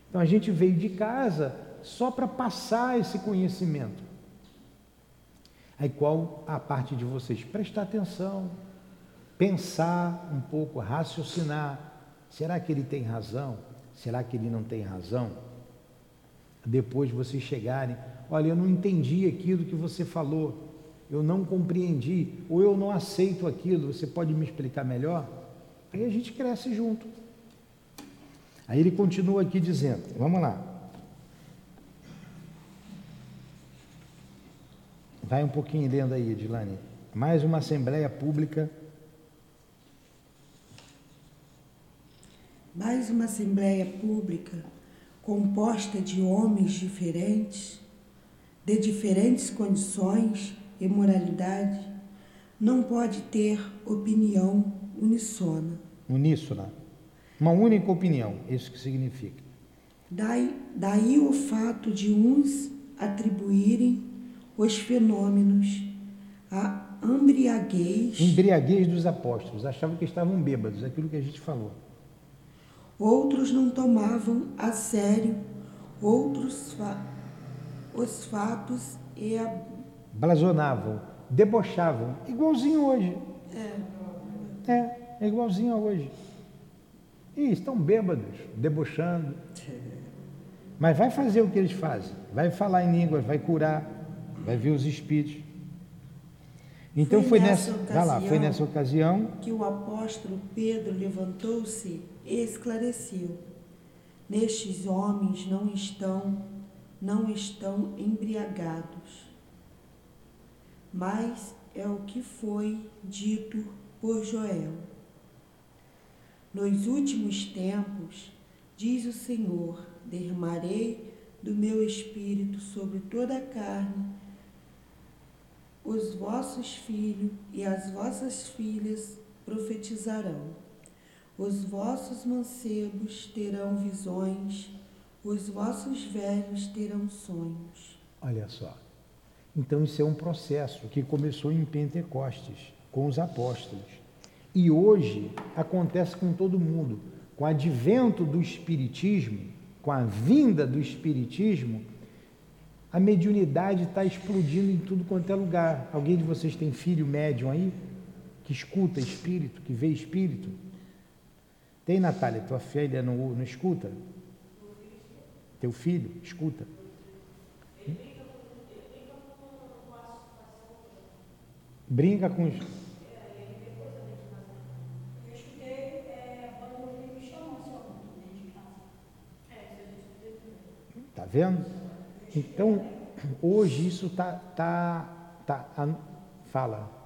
Então a gente veio de casa só para passar esse conhecimento. Aí qual a parte de vocês? Prestar atenção, pensar um pouco, raciocinar. Será que ele tem razão? Será que ele não tem razão? Depois vocês chegarem, olha, eu não entendi aquilo que você falou, eu não compreendi, ou eu não aceito aquilo, você pode me explicar melhor? Aí a gente cresce junto. Aí ele continua aqui dizendo, vamos lá. Vai um pouquinho lendo aí, Edilane. Mais uma Assembleia Pública. Mais uma Assembleia Pública composta de homens diferentes, de diferentes condições e moralidade, não pode ter opinião unissona. Uníssona. Uma única opinião, isso que significa. Daí, daí o fato de uns atribuírem os fenômenos, a embriaguez. Embriaguez dos apóstolos, achavam que estavam bêbados, aquilo que a gente falou. Outros não tomavam a sério outros fa os fatos e a... blasonavam, debochavam, igualzinho hoje. É. É, é igualzinho hoje. E estão bêbados, debochando. Mas vai fazer o que eles fazem. Vai falar em línguas, vai curar, vai ver os espíritos. Então foi, foi nessa, nessa lá, foi nessa ocasião que o apóstolo Pedro levantou-se e esclareceu: Nestes homens não estão não estão embriagados. Mas é o que foi dito por Joel. Nos últimos tempos, diz o Senhor, derramarei do meu espírito sobre toda a carne. Os vossos filhos e as vossas filhas profetizarão. Os vossos mancebos terão visões, os vossos velhos terão sonhos. Olha só. Então isso é um processo que começou em Pentecostes, com os apóstolos. E hoje acontece com todo mundo. Com o advento do Espiritismo, com a vinda do Espiritismo, a mediunidade está explodindo em tudo quanto é lugar. Alguém de vocês tem filho médium aí? Que escuta espírito, que vê espírito? Tem, Natália? Tua filha não, não escuta? Teu filho, escuta. Brinca com os. Tá vendo? Então, hoje isso tá, tá, tá, fala.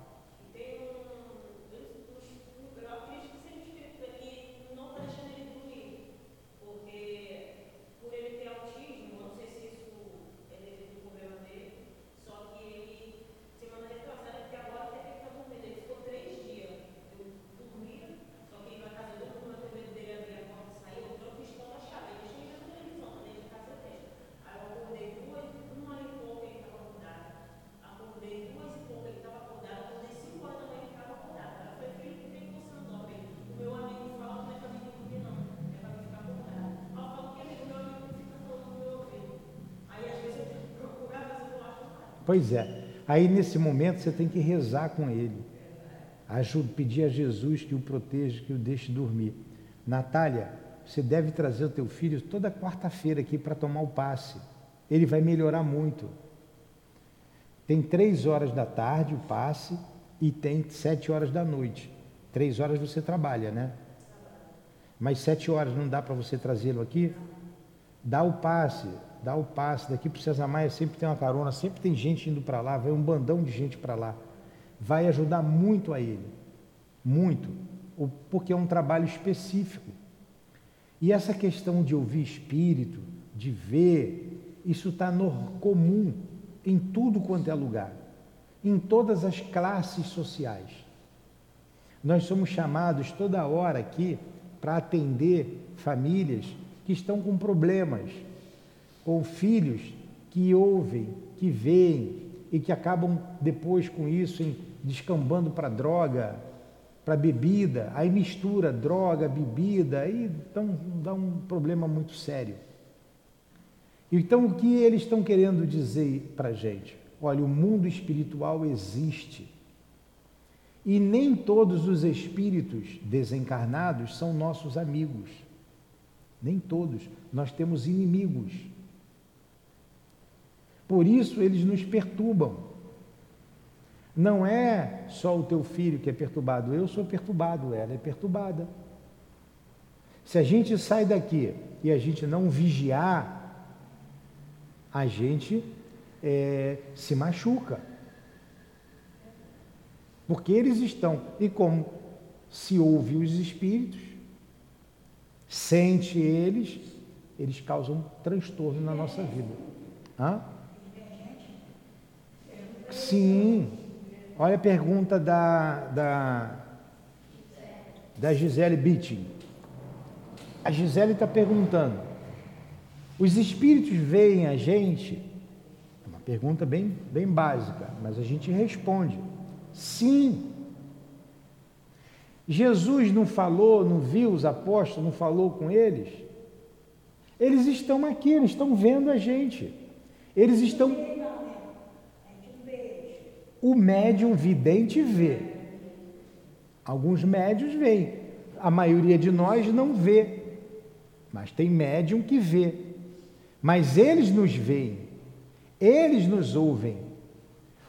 Pois é. Aí nesse momento você tem que rezar com ele. Ajuda, pedir a Jesus que o proteja, que o deixe dormir. Natália, você deve trazer o teu filho toda quarta-feira aqui para tomar o passe. Ele vai melhorar muito. Tem três horas da tarde o passe e tem sete horas da noite. Três horas você trabalha, né? Mas sete horas não dá para você trazê-lo aqui? Dá o passe, dá o passe. Daqui para o César Maia sempre tem uma carona, sempre tem gente indo para lá, vai um bandão de gente para lá. Vai ajudar muito a ele, muito, porque é um trabalho específico. E essa questão de ouvir espírito, de ver, isso está comum em tudo quanto é lugar, em todas as classes sociais. Nós somos chamados toda hora aqui para atender famílias que estão com problemas, com filhos que ouvem, que veem e que acabam depois com isso em, descambando para droga, para bebida, aí mistura droga, bebida, aí então dá um problema muito sério. Então o que eles estão querendo dizer para a gente? Olha, o mundo espiritual existe. E nem todos os espíritos desencarnados são nossos amigos. Nem todos. Nós temos inimigos. Por isso eles nos perturbam. Não é só o teu filho que é perturbado, eu sou perturbado, ela é perturbada. Se a gente sai daqui e a gente não vigiar, a gente é, se machuca. Porque eles estão, e como se ouve os espíritos, sente eles, eles causam transtorno na nossa vida. Hã? Sim. Olha a pergunta da, da, da Gisele Bitting. A Gisele está perguntando: os espíritos veem a gente? É uma pergunta bem, bem básica, mas a gente responde: sim. Jesus não falou, não viu os apóstolos, não falou com eles? Eles estão aqui, eles estão vendo a gente. Eles estão o médium vidente vê. Alguns médios veem. A maioria de nós não vê. Mas tem médium que vê. Mas eles nos veem. Eles nos ouvem.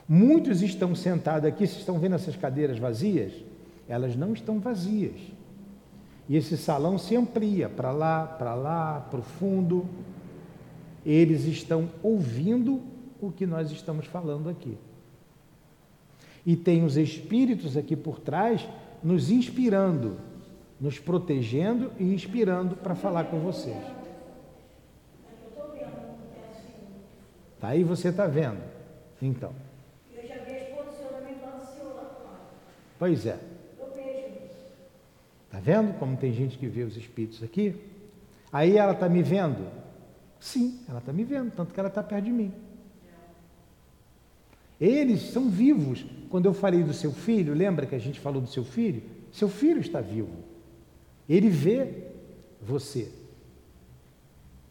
Muitos estão sentados aqui, vocês estão vendo essas cadeiras vazias? Elas não estão vazias. E esse salão se amplia para lá, para lá, para o fundo. Eles estão ouvindo o que nós estamos falando aqui. E tem os espíritos aqui por trás nos inspirando, nos protegendo e inspirando para falar com vocês. Tá aí você está vendo. Então. Pois é. Está vendo como tem gente que vê os espíritos aqui? Aí ela está me vendo? Sim, ela está me vendo, tanto que ela está perto de mim. Eles são vivos. Quando eu falei do seu filho, lembra que a gente falou do seu filho? Seu filho está vivo. Ele vê você.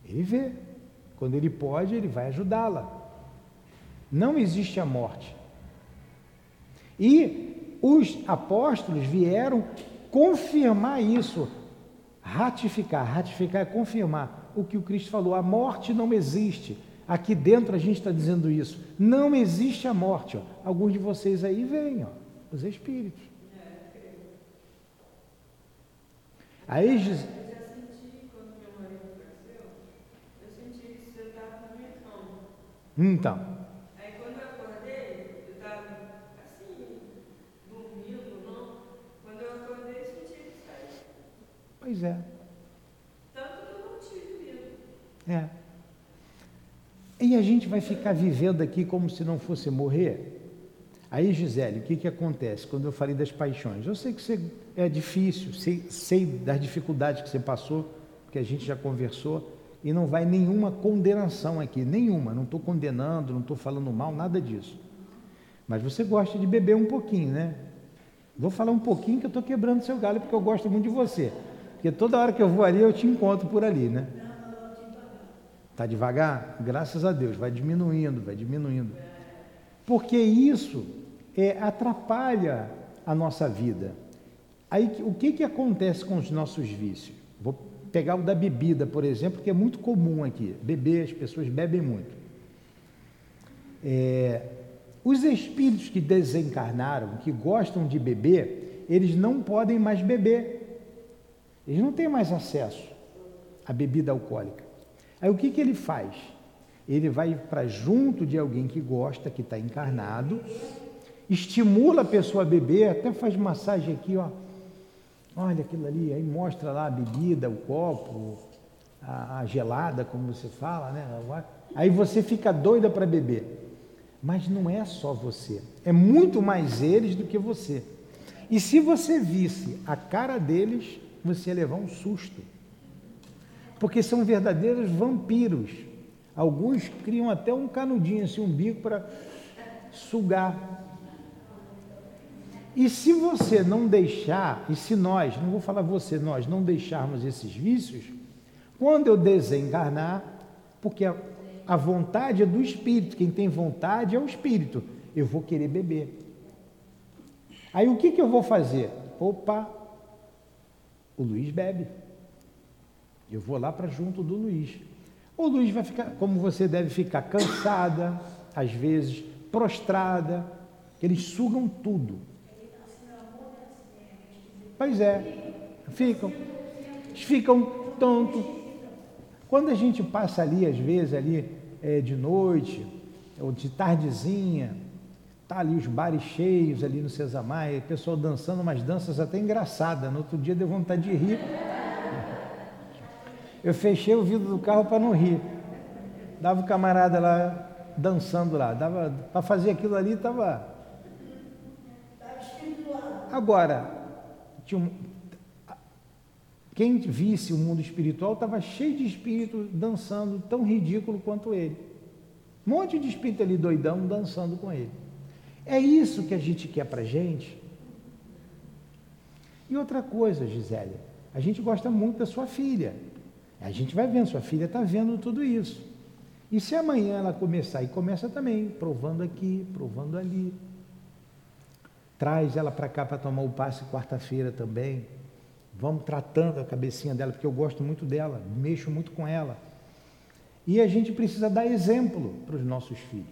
Ele vê. Quando ele pode, ele vai ajudá-la. Não existe a morte. E os apóstolos vieram confirmar isso, ratificar. Ratificar é confirmar o que o Cristo falou: a morte não existe. Aqui dentro a gente está dizendo isso. Não existe a morte. Ó. Alguns de vocês aí vêm, ó, os espíritos. Aí Jesus. Então. Aí quando eu acordei, eu estava assim, dormindo, não. Quando eu acordei, eu senti que saiu. Pois é. Tanto que eu não tive medo. É. E a gente vai ficar vivendo aqui como se não fosse morrer? Aí, Gisele, o que, que acontece quando eu falei das paixões? Eu sei que você é difícil, sei, sei das dificuldades que você passou, que a gente já conversou, e não vai nenhuma condenação aqui, nenhuma. Não estou condenando, não estou falando mal, nada disso. Mas você gosta de beber um pouquinho, né? Vou falar um pouquinho que eu estou quebrando seu galho, porque eu gosto muito de você. Porque toda hora que eu vou ali, eu te encontro por ali, né? Está devagar? Graças a Deus, vai diminuindo, vai diminuindo. Porque isso é, atrapalha a nossa vida. Aí o que, que acontece com os nossos vícios? Vou pegar o da bebida, por exemplo, que é muito comum aqui. Beber, as pessoas bebem muito. É, os espíritos que desencarnaram, que gostam de beber, eles não podem mais beber. Eles não têm mais acesso à bebida alcoólica. Aí o que, que ele faz? Ele vai para junto de alguém que gosta, que está encarnado, estimula a pessoa a beber, até faz massagem aqui, ó Olha aquilo ali, aí mostra lá a bebida, o copo, a, a gelada, como você fala, né? Aí você fica doida para beber. Mas não é só você, é muito mais eles do que você. E se você visse a cara deles, você ia levar um susto. Porque são verdadeiros vampiros. Alguns criam até um canudinho, assim, um bico para sugar e se você não deixar, e se nós, não vou falar você, nós não deixarmos esses vícios, quando eu desencarnar, porque a, a vontade é do espírito, quem tem vontade é o espírito, eu vou querer beber. Aí o que, que eu vou fazer? Opa, o Luiz bebe. Eu vou lá para junto do Luiz. O Luiz vai ficar, como você deve ficar, cansada, às vezes prostrada, eles sugam tudo. Pois é, ficam, ficam tontos. Quando a gente passa ali, às vezes, ali é, de noite, ou de tardezinha, tá ali os bares cheios ali no Cesar Maia, pessoal dançando umas danças até engraçadas. No outro dia deu vontade de rir. Eu fechei o vidro do carro para não rir. Dava o camarada lá dançando lá, dava para fazer aquilo ali estava. Agora, tinha quem visse o mundo espiritual estava cheio de espíritos dançando tão ridículo quanto ele. Um monte de espírito ali doidão dançando com ele. É isso que a gente quer para gente. E outra coisa, Gisele, a gente gosta muito da sua filha. A gente vai vendo, sua filha está vendo tudo isso. E se amanhã ela começar, e começa também, provando aqui, provando ali, Traz ela para cá para tomar o passe quarta-feira também. Vamos tratando a cabecinha dela, porque eu gosto muito dela, mexo muito com ela. E a gente precisa dar exemplo para os nossos filhos.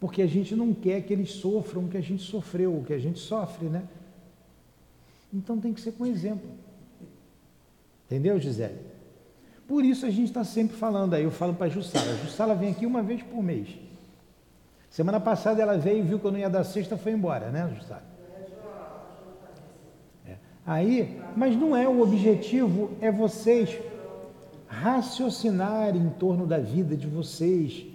porque a gente não quer que eles sofram o que a gente sofreu, o que a gente sofre, né? Então tem que ser com exemplo. Entendeu, Gisele? Por isso a gente está sempre falando aí, eu falo para a Jussala. A Jussala vem aqui uma vez por mês. Semana passada ela veio, viu que eu não ia dar sexta, foi embora, né, Jussala? É. Aí, mas não é o objetivo, é vocês raciocinarem em torno da vida de vocês.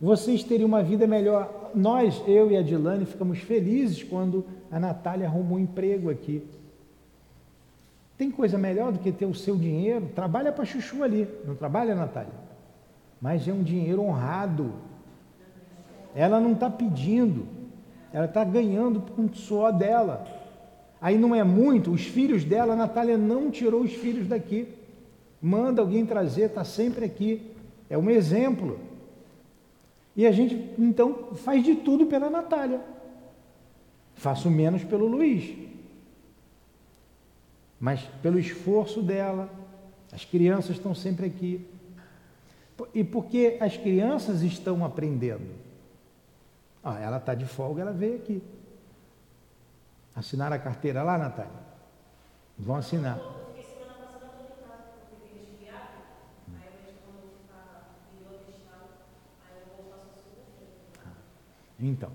Vocês terem uma vida melhor. Nós, eu e a Dilane, ficamos felizes quando a Natália arrumou um emprego aqui. Tem coisa melhor do que ter o seu dinheiro? Trabalha para chuchu ali, não trabalha, Natália? Mas é um dinheiro honrado. Ela não está pedindo, ela está ganhando com o suor dela. Aí não é muito, os filhos dela, a Natália não tirou os filhos daqui. Manda alguém trazer, está sempre aqui. É um exemplo. E a gente, então, faz de tudo pela Natália. Faço menos pelo Luiz mas pelo esforço dela, as crianças estão sempre aqui. E porque as crianças estão aprendendo. Ah, ela está de folga, ela veio aqui. Assinar a carteira lá, Natália? Vão assinar. Então,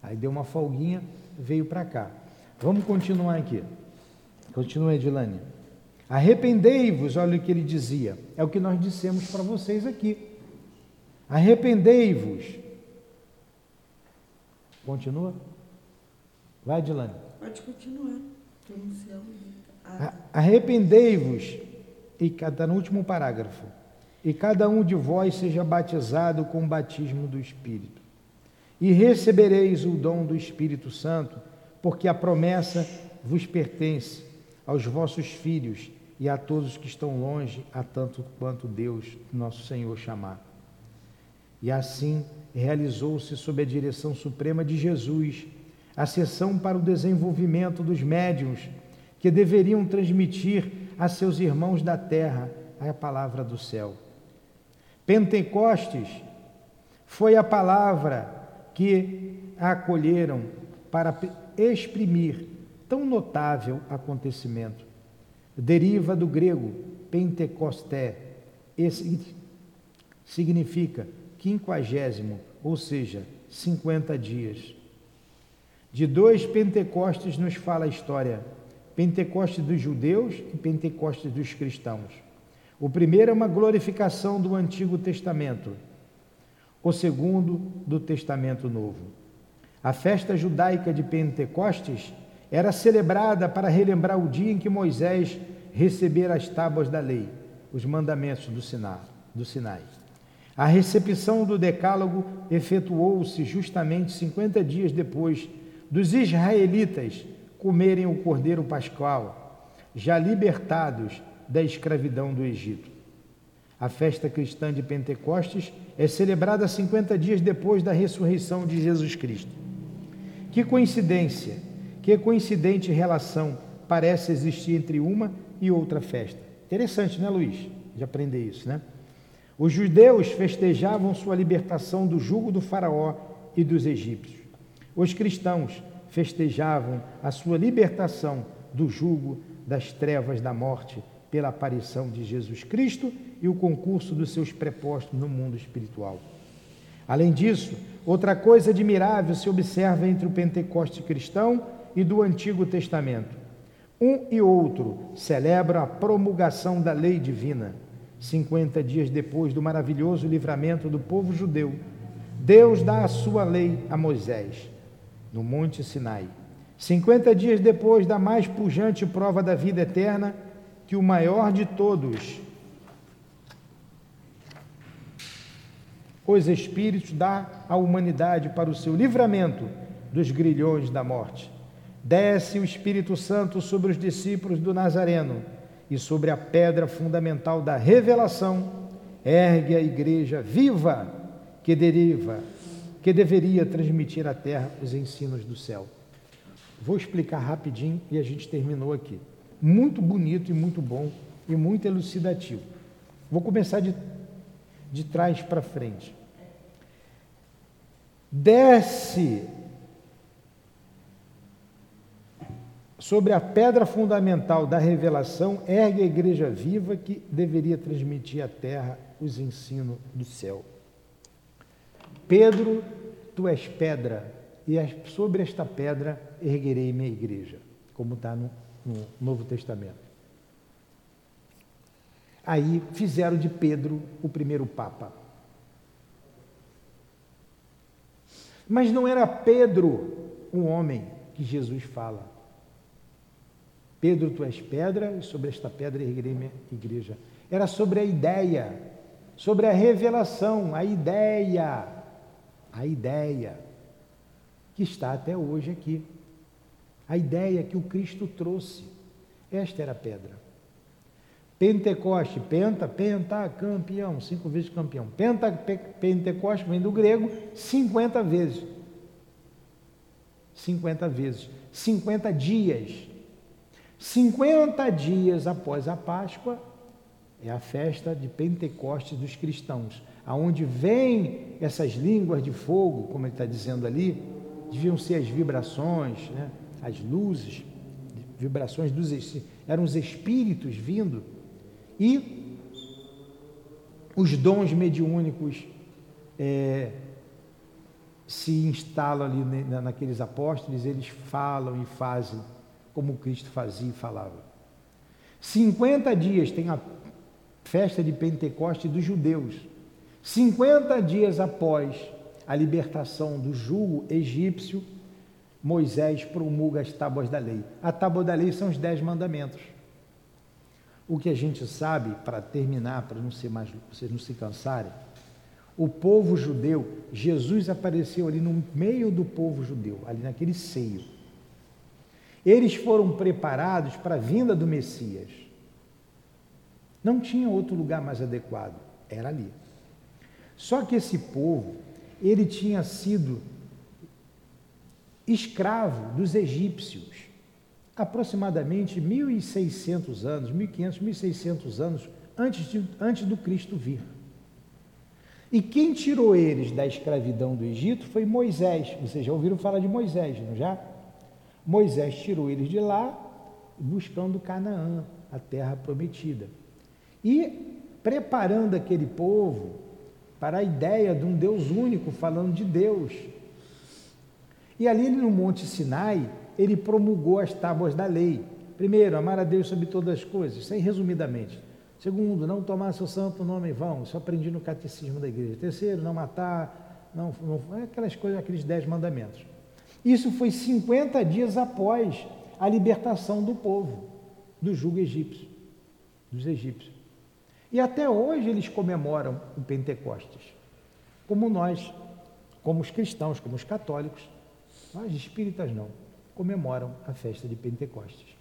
aí deu uma folguinha, veio para cá. Vamos continuar aqui. Continua, Edilane. Arrependei-vos, olha o que ele dizia. É o que nós dissemos para vocês aqui. Arrependei-vos. Continua? Vai, Edilane. Pode continuar. Arrependei-vos, e está no último parágrafo, e cada um de vós seja batizado com o batismo do Espírito. E recebereis o dom do Espírito Santo, porque a promessa vos pertence aos vossos filhos e a todos que estão longe, a tanto quanto Deus, nosso Senhor, chamar. E assim realizou-se, sob a direção suprema de Jesus, a sessão para o desenvolvimento dos médiuns que deveriam transmitir a seus irmãos da terra a palavra do céu. Pentecostes foi a palavra que acolheram para exprimir tão notável acontecimento. Deriva do grego Pentecosté, esse significa quinquagésimo, ou seja, 50 dias. De dois Pentecostes nos fala a história: Pentecoste dos judeus e Pentecoste dos cristãos. O primeiro é uma glorificação do Antigo Testamento, o segundo do Testamento Novo. A festa judaica de Pentecostes era celebrada para relembrar o dia em que Moisés recebera as tábuas da lei, os mandamentos do Sinai. Do Sinai. A recepção do Decálogo efetuou-se justamente 50 dias depois dos israelitas comerem o cordeiro pascual, já libertados da escravidão do Egito. A festa cristã de Pentecostes é celebrada 50 dias depois da ressurreição de Jesus Cristo. Que coincidência! Que coincidente relação parece existir entre uma e outra festa. Interessante, né, Luiz? De aprender isso, né? Os judeus festejavam sua libertação do jugo do Faraó e dos egípcios. Os cristãos festejavam a sua libertação do jugo das trevas da morte pela aparição de Jesus Cristo e o concurso dos seus prepostos no mundo espiritual. Além disso, outra coisa admirável se observa entre o Pentecoste cristão e do Antigo Testamento. Um e outro celebram a promulgação da lei divina. 50 dias depois do maravilhoso livramento do povo judeu, Deus dá a sua lei a Moisés, no Monte Sinai. 50 dias depois da mais pujante prova da vida eterna, que o maior de todos, os Espíritos, dá à humanidade para o seu livramento dos grilhões da morte desce o Espírito Santo sobre os discípulos do Nazareno e sobre a pedra fundamental da revelação, ergue a igreja viva que deriva, que deveria transmitir à terra os ensinos do céu. Vou explicar rapidinho e a gente terminou aqui. Muito bonito e muito bom e muito elucidativo. Vou começar de, de trás para frente. desce sobre a pedra fundamental da revelação, ergue a igreja viva que deveria transmitir à terra os ensinos do céu. Pedro, tu és pedra, e sobre esta pedra erguerei minha igreja, como está no, no Novo Testamento. Aí fizeram de Pedro o primeiro Papa. Mas não era Pedro um homem que Jesus fala. Pedro, tu és pedra, e sobre esta pedra erguerei minha igreja. Era sobre a ideia, sobre a revelação, a ideia, a ideia que está até hoje aqui. A ideia que o Cristo trouxe. Esta era a pedra. Pentecoste, penta, penta, campeão, cinco vezes campeão. Penta, pe, Pentecoste vem do grego, 50 vezes. 50 vezes. 50 dias. 50 dias após a Páscoa é a festa de Pentecostes dos cristãos, aonde vem essas línguas de fogo, como ele está dizendo ali, deviam ser as vibrações, né? as luzes, vibrações dos eram os espíritos vindo e os dons mediúnicos é, se instalam ali naqueles apóstolos, eles falam e fazem como Cristo fazia e falava. 50 dias tem a festa de Pentecostes dos judeus. 50 dias após a libertação do jugo egípcio, Moisés promulga as tábuas da lei. A tábua da lei são os dez mandamentos. O que a gente sabe, para terminar, para não ser mais, vocês não se cansarem, o povo judeu, Jesus apareceu ali no meio do povo judeu, ali naquele seio. Eles foram preparados para a vinda do Messias. Não tinha outro lugar mais adequado, era ali. Só que esse povo, ele tinha sido escravo dos egípcios aproximadamente 1.600 anos, 1.500, 1.600 anos antes, de, antes do Cristo vir. E quem tirou eles da escravidão do Egito foi Moisés. Vocês já ouviram falar de Moisés, não já? Moisés tirou eles de lá, buscando Canaã, a terra prometida. E preparando aquele povo para a ideia de um Deus único, falando de Deus. E ali no Monte Sinai, ele promulgou as tábuas da lei. Primeiro, amar a Deus sobre todas as coisas, aí resumidamente. Segundo, não tomar seu santo nome em vão, isso aprendi no catecismo da igreja. Terceiro, não matar, não, não é aquelas coisas, aqueles dez mandamentos. Isso foi 50 dias após a libertação do povo do jugo egípcio, dos egípcios. E até hoje eles comemoram o Pentecostes, como nós, como os cristãos, como os católicos. Nós espíritas não comemoram a festa de Pentecostes.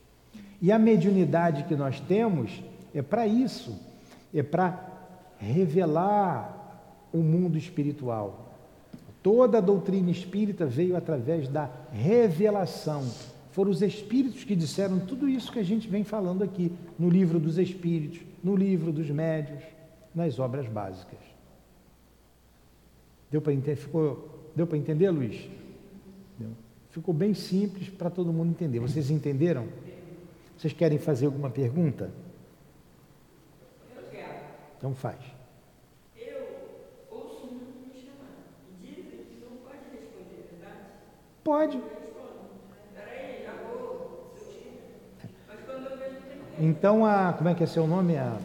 E a mediunidade que nós temos é para isso, é para revelar o mundo espiritual. Toda a doutrina espírita veio através da revelação. Foram os espíritos que disseram tudo isso que a gente vem falando aqui no livro dos espíritos, no livro dos médios, nas obras básicas. Deu para entender, deu para entender, Luiz? Deu. Ficou bem simples para todo mundo entender. Vocês entenderam? Vocês querem fazer alguma pergunta? Então faz. Eu ouço muito me chamar. E dizem que não pode responder, é verdade? Pode. Eu respondo. Peraí, já vou. Seu time. Mas quando eu vejo tem que Então a. Como é que é seu nome? A,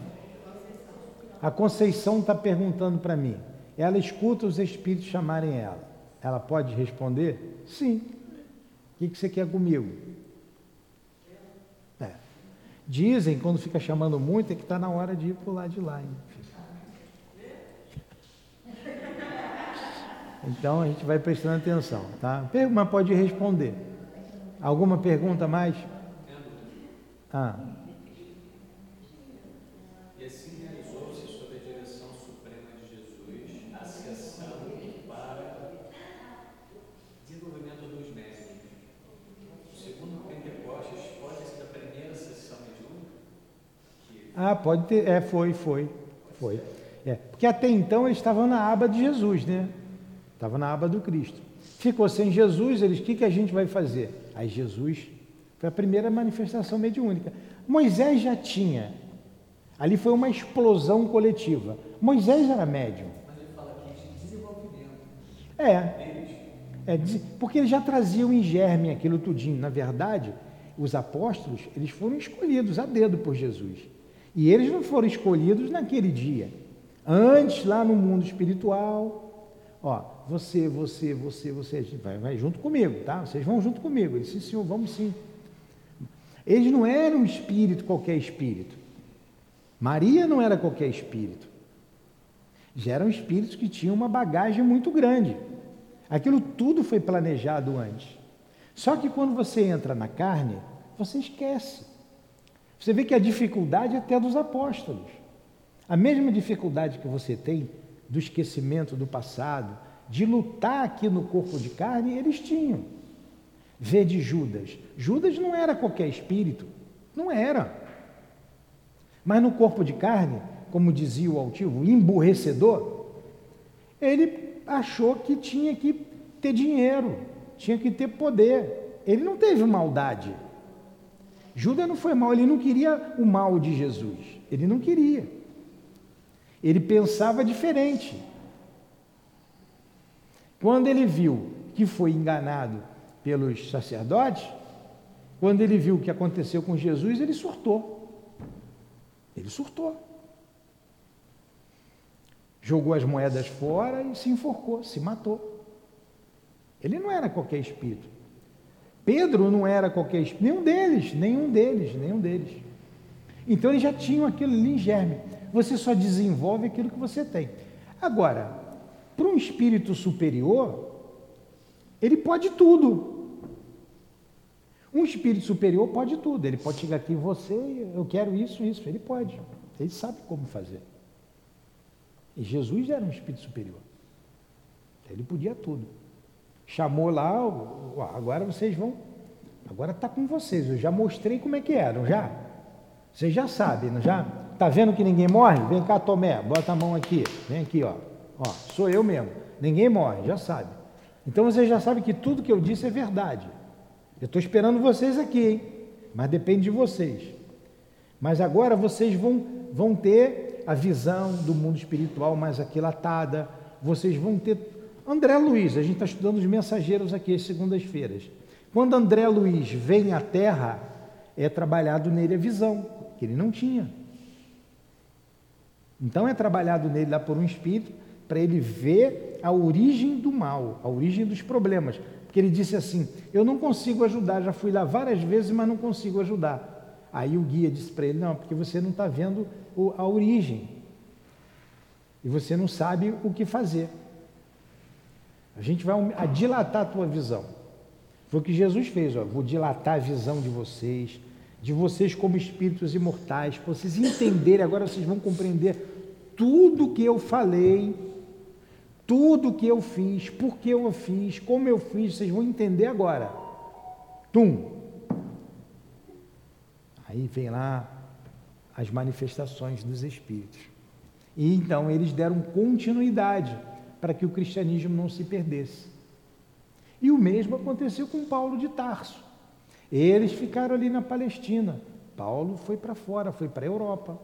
a Conceição está perguntando para mim. Ela escuta os espíritos chamarem ela. Ela pode responder? Sim. O que, que você quer comigo? É. Dizem, quando fica chamando muito, é que está na hora de ir para o lado de lá. Hein? Então a gente vai prestando atenção, tá? Mas pode responder. Alguma pergunta mais? Ah. E assim realizou-se sob a direção suprema de Jesus a sessão para desenvolvimento dos médios. Segundo Pentecostes, pode ser da primeira sessão mediúnica? Que Ah, pode ter. É, foi, foi. Foi. É. Porque até então eles estavam na aba de Jesus, né? Estava na aba do Cristo. Ficou sem Jesus, eles, o que, que a gente vai fazer? Aí Jesus foi a primeira manifestação mediúnica. Moisés já tinha. Ali foi uma explosão coletiva. Moisés era médium. Mas ele fala aqui de desenvolvimento É, é, porque eles já traziam em germe aquilo tudinho. Na verdade, os apóstolos, eles foram escolhidos a dedo por Jesus. E eles não foram escolhidos naquele dia. Antes, lá no mundo espiritual, ó, você, você, você, você, vai, vai junto comigo, tá? Vocês vão junto comigo. Eles, sim, senhor, vamos sim. Eles não eram espírito, qualquer espírito. Maria não era qualquer espírito. Já eram espíritos que tinham uma bagagem muito grande. Aquilo tudo foi planejado antes. Só que quando você entra na carne, você esquece. Você vê que a dificuldade é até dos apóstolos. A mesma dificuldade que você tem do esquecimento do passado, de lutar aqui no corpo de carne, eles tinham. Vê de Judas. Judas não era qualquer espírito. Não era. Mas no corpo de carne, como dizia o altivo, emburrecedor, ele achou que tinha que ter dinheiro, tinha que ter poder. Ele não teve maldade. Judas não foi mal, ele não queria o mal de Jesus. Ele não queria. Ele pensava diferente. Quando ele viu que foi enganado pelos sacerdotes, quando ele viu o que aconteceu com Jesus, ele surtou. Ele surtou. Jogou as moedas fora e se enforcou, se matou. Ele não era qualquer espírito. Pedro não era qualquer espírito, nenhum deles, nenhum deles, nenhum deles. Então eles já tinham aquilo ali em germe. Você só desenvolve aquilo que você tem. Agora, para um espírito superior, ele pode tudo. Um espírito superior pode tudo. Ele pode chegar aqui em você, eu quero isso, isso. Ele pode. Ele sabe como fazer. E Jesus era um espírito superior. Ele podia tudo. Chamou lá, agora vocês vão. Agora está com vocês. Eu já mostrei como é que eram, já. Vocês já sabem, não já? Tá vendo que ninguém morre? Vem cá, Tomé, bota a mão aqui. Vem aqui, ó. Ó, sou eu mesmo. Ninguém morre, já sabe. Então vocês já sabem que tudo que eu disse é verdade. Eu estou esperando vocês aqui, hein? Mas depende de vocês. Mas agora vocês vão, vão ter a visão do mundo espiritual mais aquilatada. Vocês vão ter. André Luiz, a gente está estudando os mensageiros aqui às segundas-feiras. Quando André Luiz vem à Terra, é trabalhado nele a visão, que ele não tinha. Então é trabalhado nele lá por um espírito para ele ver a origem do mal, a origem dos problemas. Porque ele disse assim: Eu não consigo ajudar, já fui lá várias vezes, mas não consigo ajudar. Aí o guia disse para ele: Não, porque você não está vendo a origem. E você não sabe o que fazer. A gente vai a dilatar a tua visão. Foi o que Jesus fez, ó. Vou dilatar a visão de vocês, de vocês como espíritos imortais, para vocês entenderem, agora vocês vão compreender tudo que eu falei, tudo que eu fiz, por que eu fiz, como eu fiz, vocês vão entender agora. Tum. Aí vem lá as manifestações dos espíritos. E então eles deram continuidade para que o cristianismo não se perdesse. E o mesmo aconteceu com Paulo de Tarso. Eles ficaram ali na Palestina. Paulo foi para fora, foi para a Europa.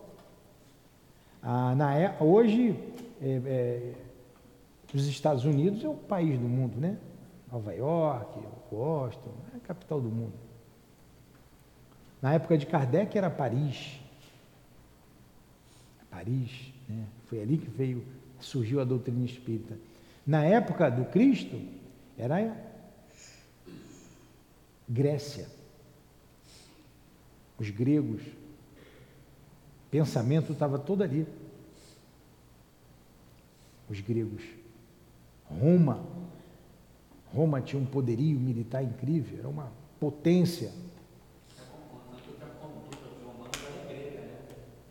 Ah, na é- hoje, é, é, os Estados Unidos é o país do mundo, né? Nova York, Boston, é a capital do mundo. Na época de Kardec era Paris. Paris, né? foi ali que veio, surgiu a doutrina espírita. Na época do Cristo, era Grécia. Os gregos. Pensamento estava todo ali. Os gregos. Roma. Roma tinha um poderio militar incrível, era uma potência.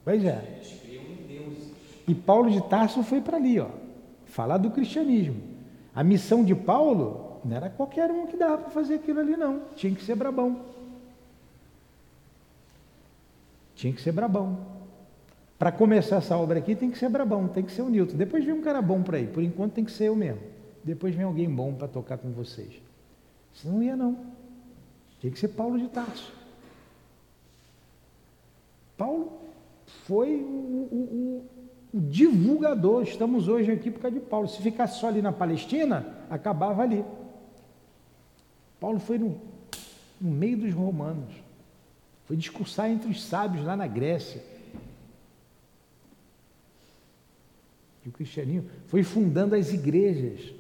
Pois é. E Paulo de Tarso foi para ali, ó, falar do cristianismo. A missão de Paulo não era qualquer um que dava para fazer aquilo ali, não. Tinha que ser brabão. Tinha que ser brabão. Para começar essa obra aqui tem que ser brabão, tem que ser o Newton. Depois vem um cara bom por aí. Por enquanto tem que ser eu mesmo. depois vem alguém bom para tocar com vocês. Isso não ia não. Tinha que ser Paulo de Tarso. Paulo foi o, o, o, o divulgador. Estamos hoje aqui por causa de Paulo. Se ficasse só ali na Palestina, acabava ali. Paulo foi no, no meio dos romanos. Foi discursar entre os sábios lá na Grécia. E o cristianismo foi fundando as igrejas.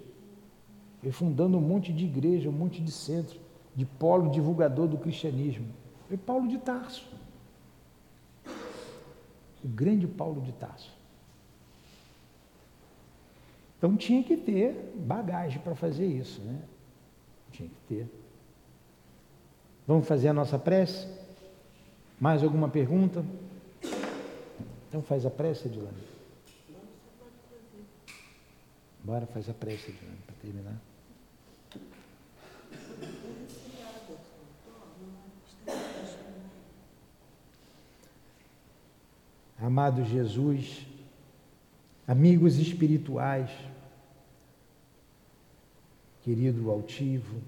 Foi fundando um monte de igreja, um monte de centro, de polo divulgador do cristianismo. Foi Paulo de Tarso. O grande Paulo de Tarso. Então tinha que ter bagagem para fazer isso, né? Tinha que ter. Vamos fazer a nossa prece? Mais alguma pergunta? Então faz a prece, Edilane. Bora, faz a prece, Edilane, para terminar. Amado Jesus, amigos espirituais, querido Altivo,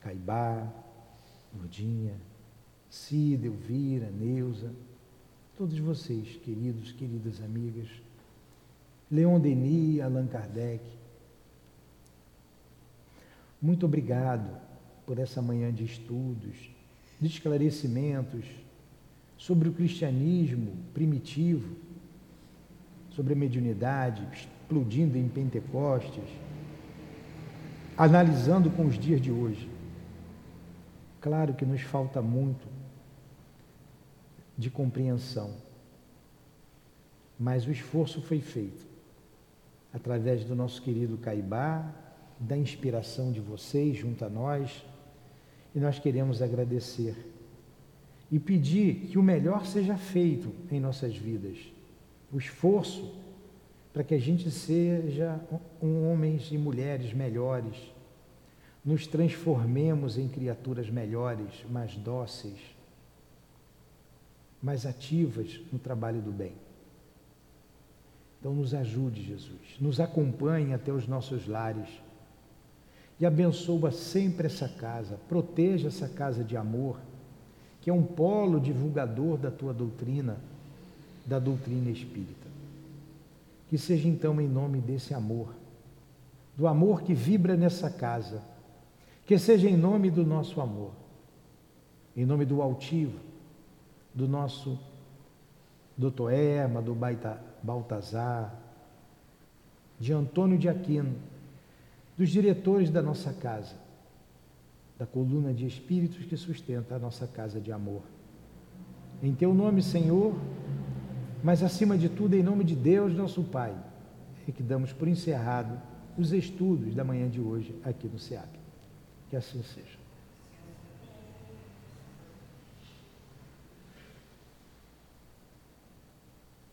Caibá, Nordinha, Cida, Elvira, Neuza, todos vocês, queridos, queridas amigas, Leon Denis, Allan Kardec, muito obrigado por essa manhã de estudos, de esclarecimentos, sobre o cristianismo primitivo, sobre a mediunidade, explodindo em Pentecostes, analisando com os dias de hoje. Claro que nos falta muito de compreensão, mas o esforço foi feito através do nosso querido Caibá, da inspiração de vocês junto a nós, e nós queremos agradecer e pedir que o melhor seja feito em nossas vidas. O esforço para que a gente seja um homens e mulheres melhores, nos transformemos em criaturas melhores, mais dóceis, mais ativas no trabalho do bem. Então nos ajude, Jesus, nos acompanhe até os nossos lares e abençoa sempre essa casa, proteja essa casa de amor que é um polo divulgador da tua doutrina, da doutrina espírita. Que seja então em nome desse amor, do amor que vibra nessa casa, que seja em nome do nosso amor, em nome do altivo, do nosso doutor Erma, do Baita, Baltazar, de Antônio de Aquino, dos diretores da nossa casa, da coluna de espíritos que sustenta a nossa casa de amor. Em teu nome, Senhor, mas acima de tudo, em nome de Deus, nosso Pai, é que damos por encerrado os estudos da manhã de hoje aqui no SEAP. Que assim seja.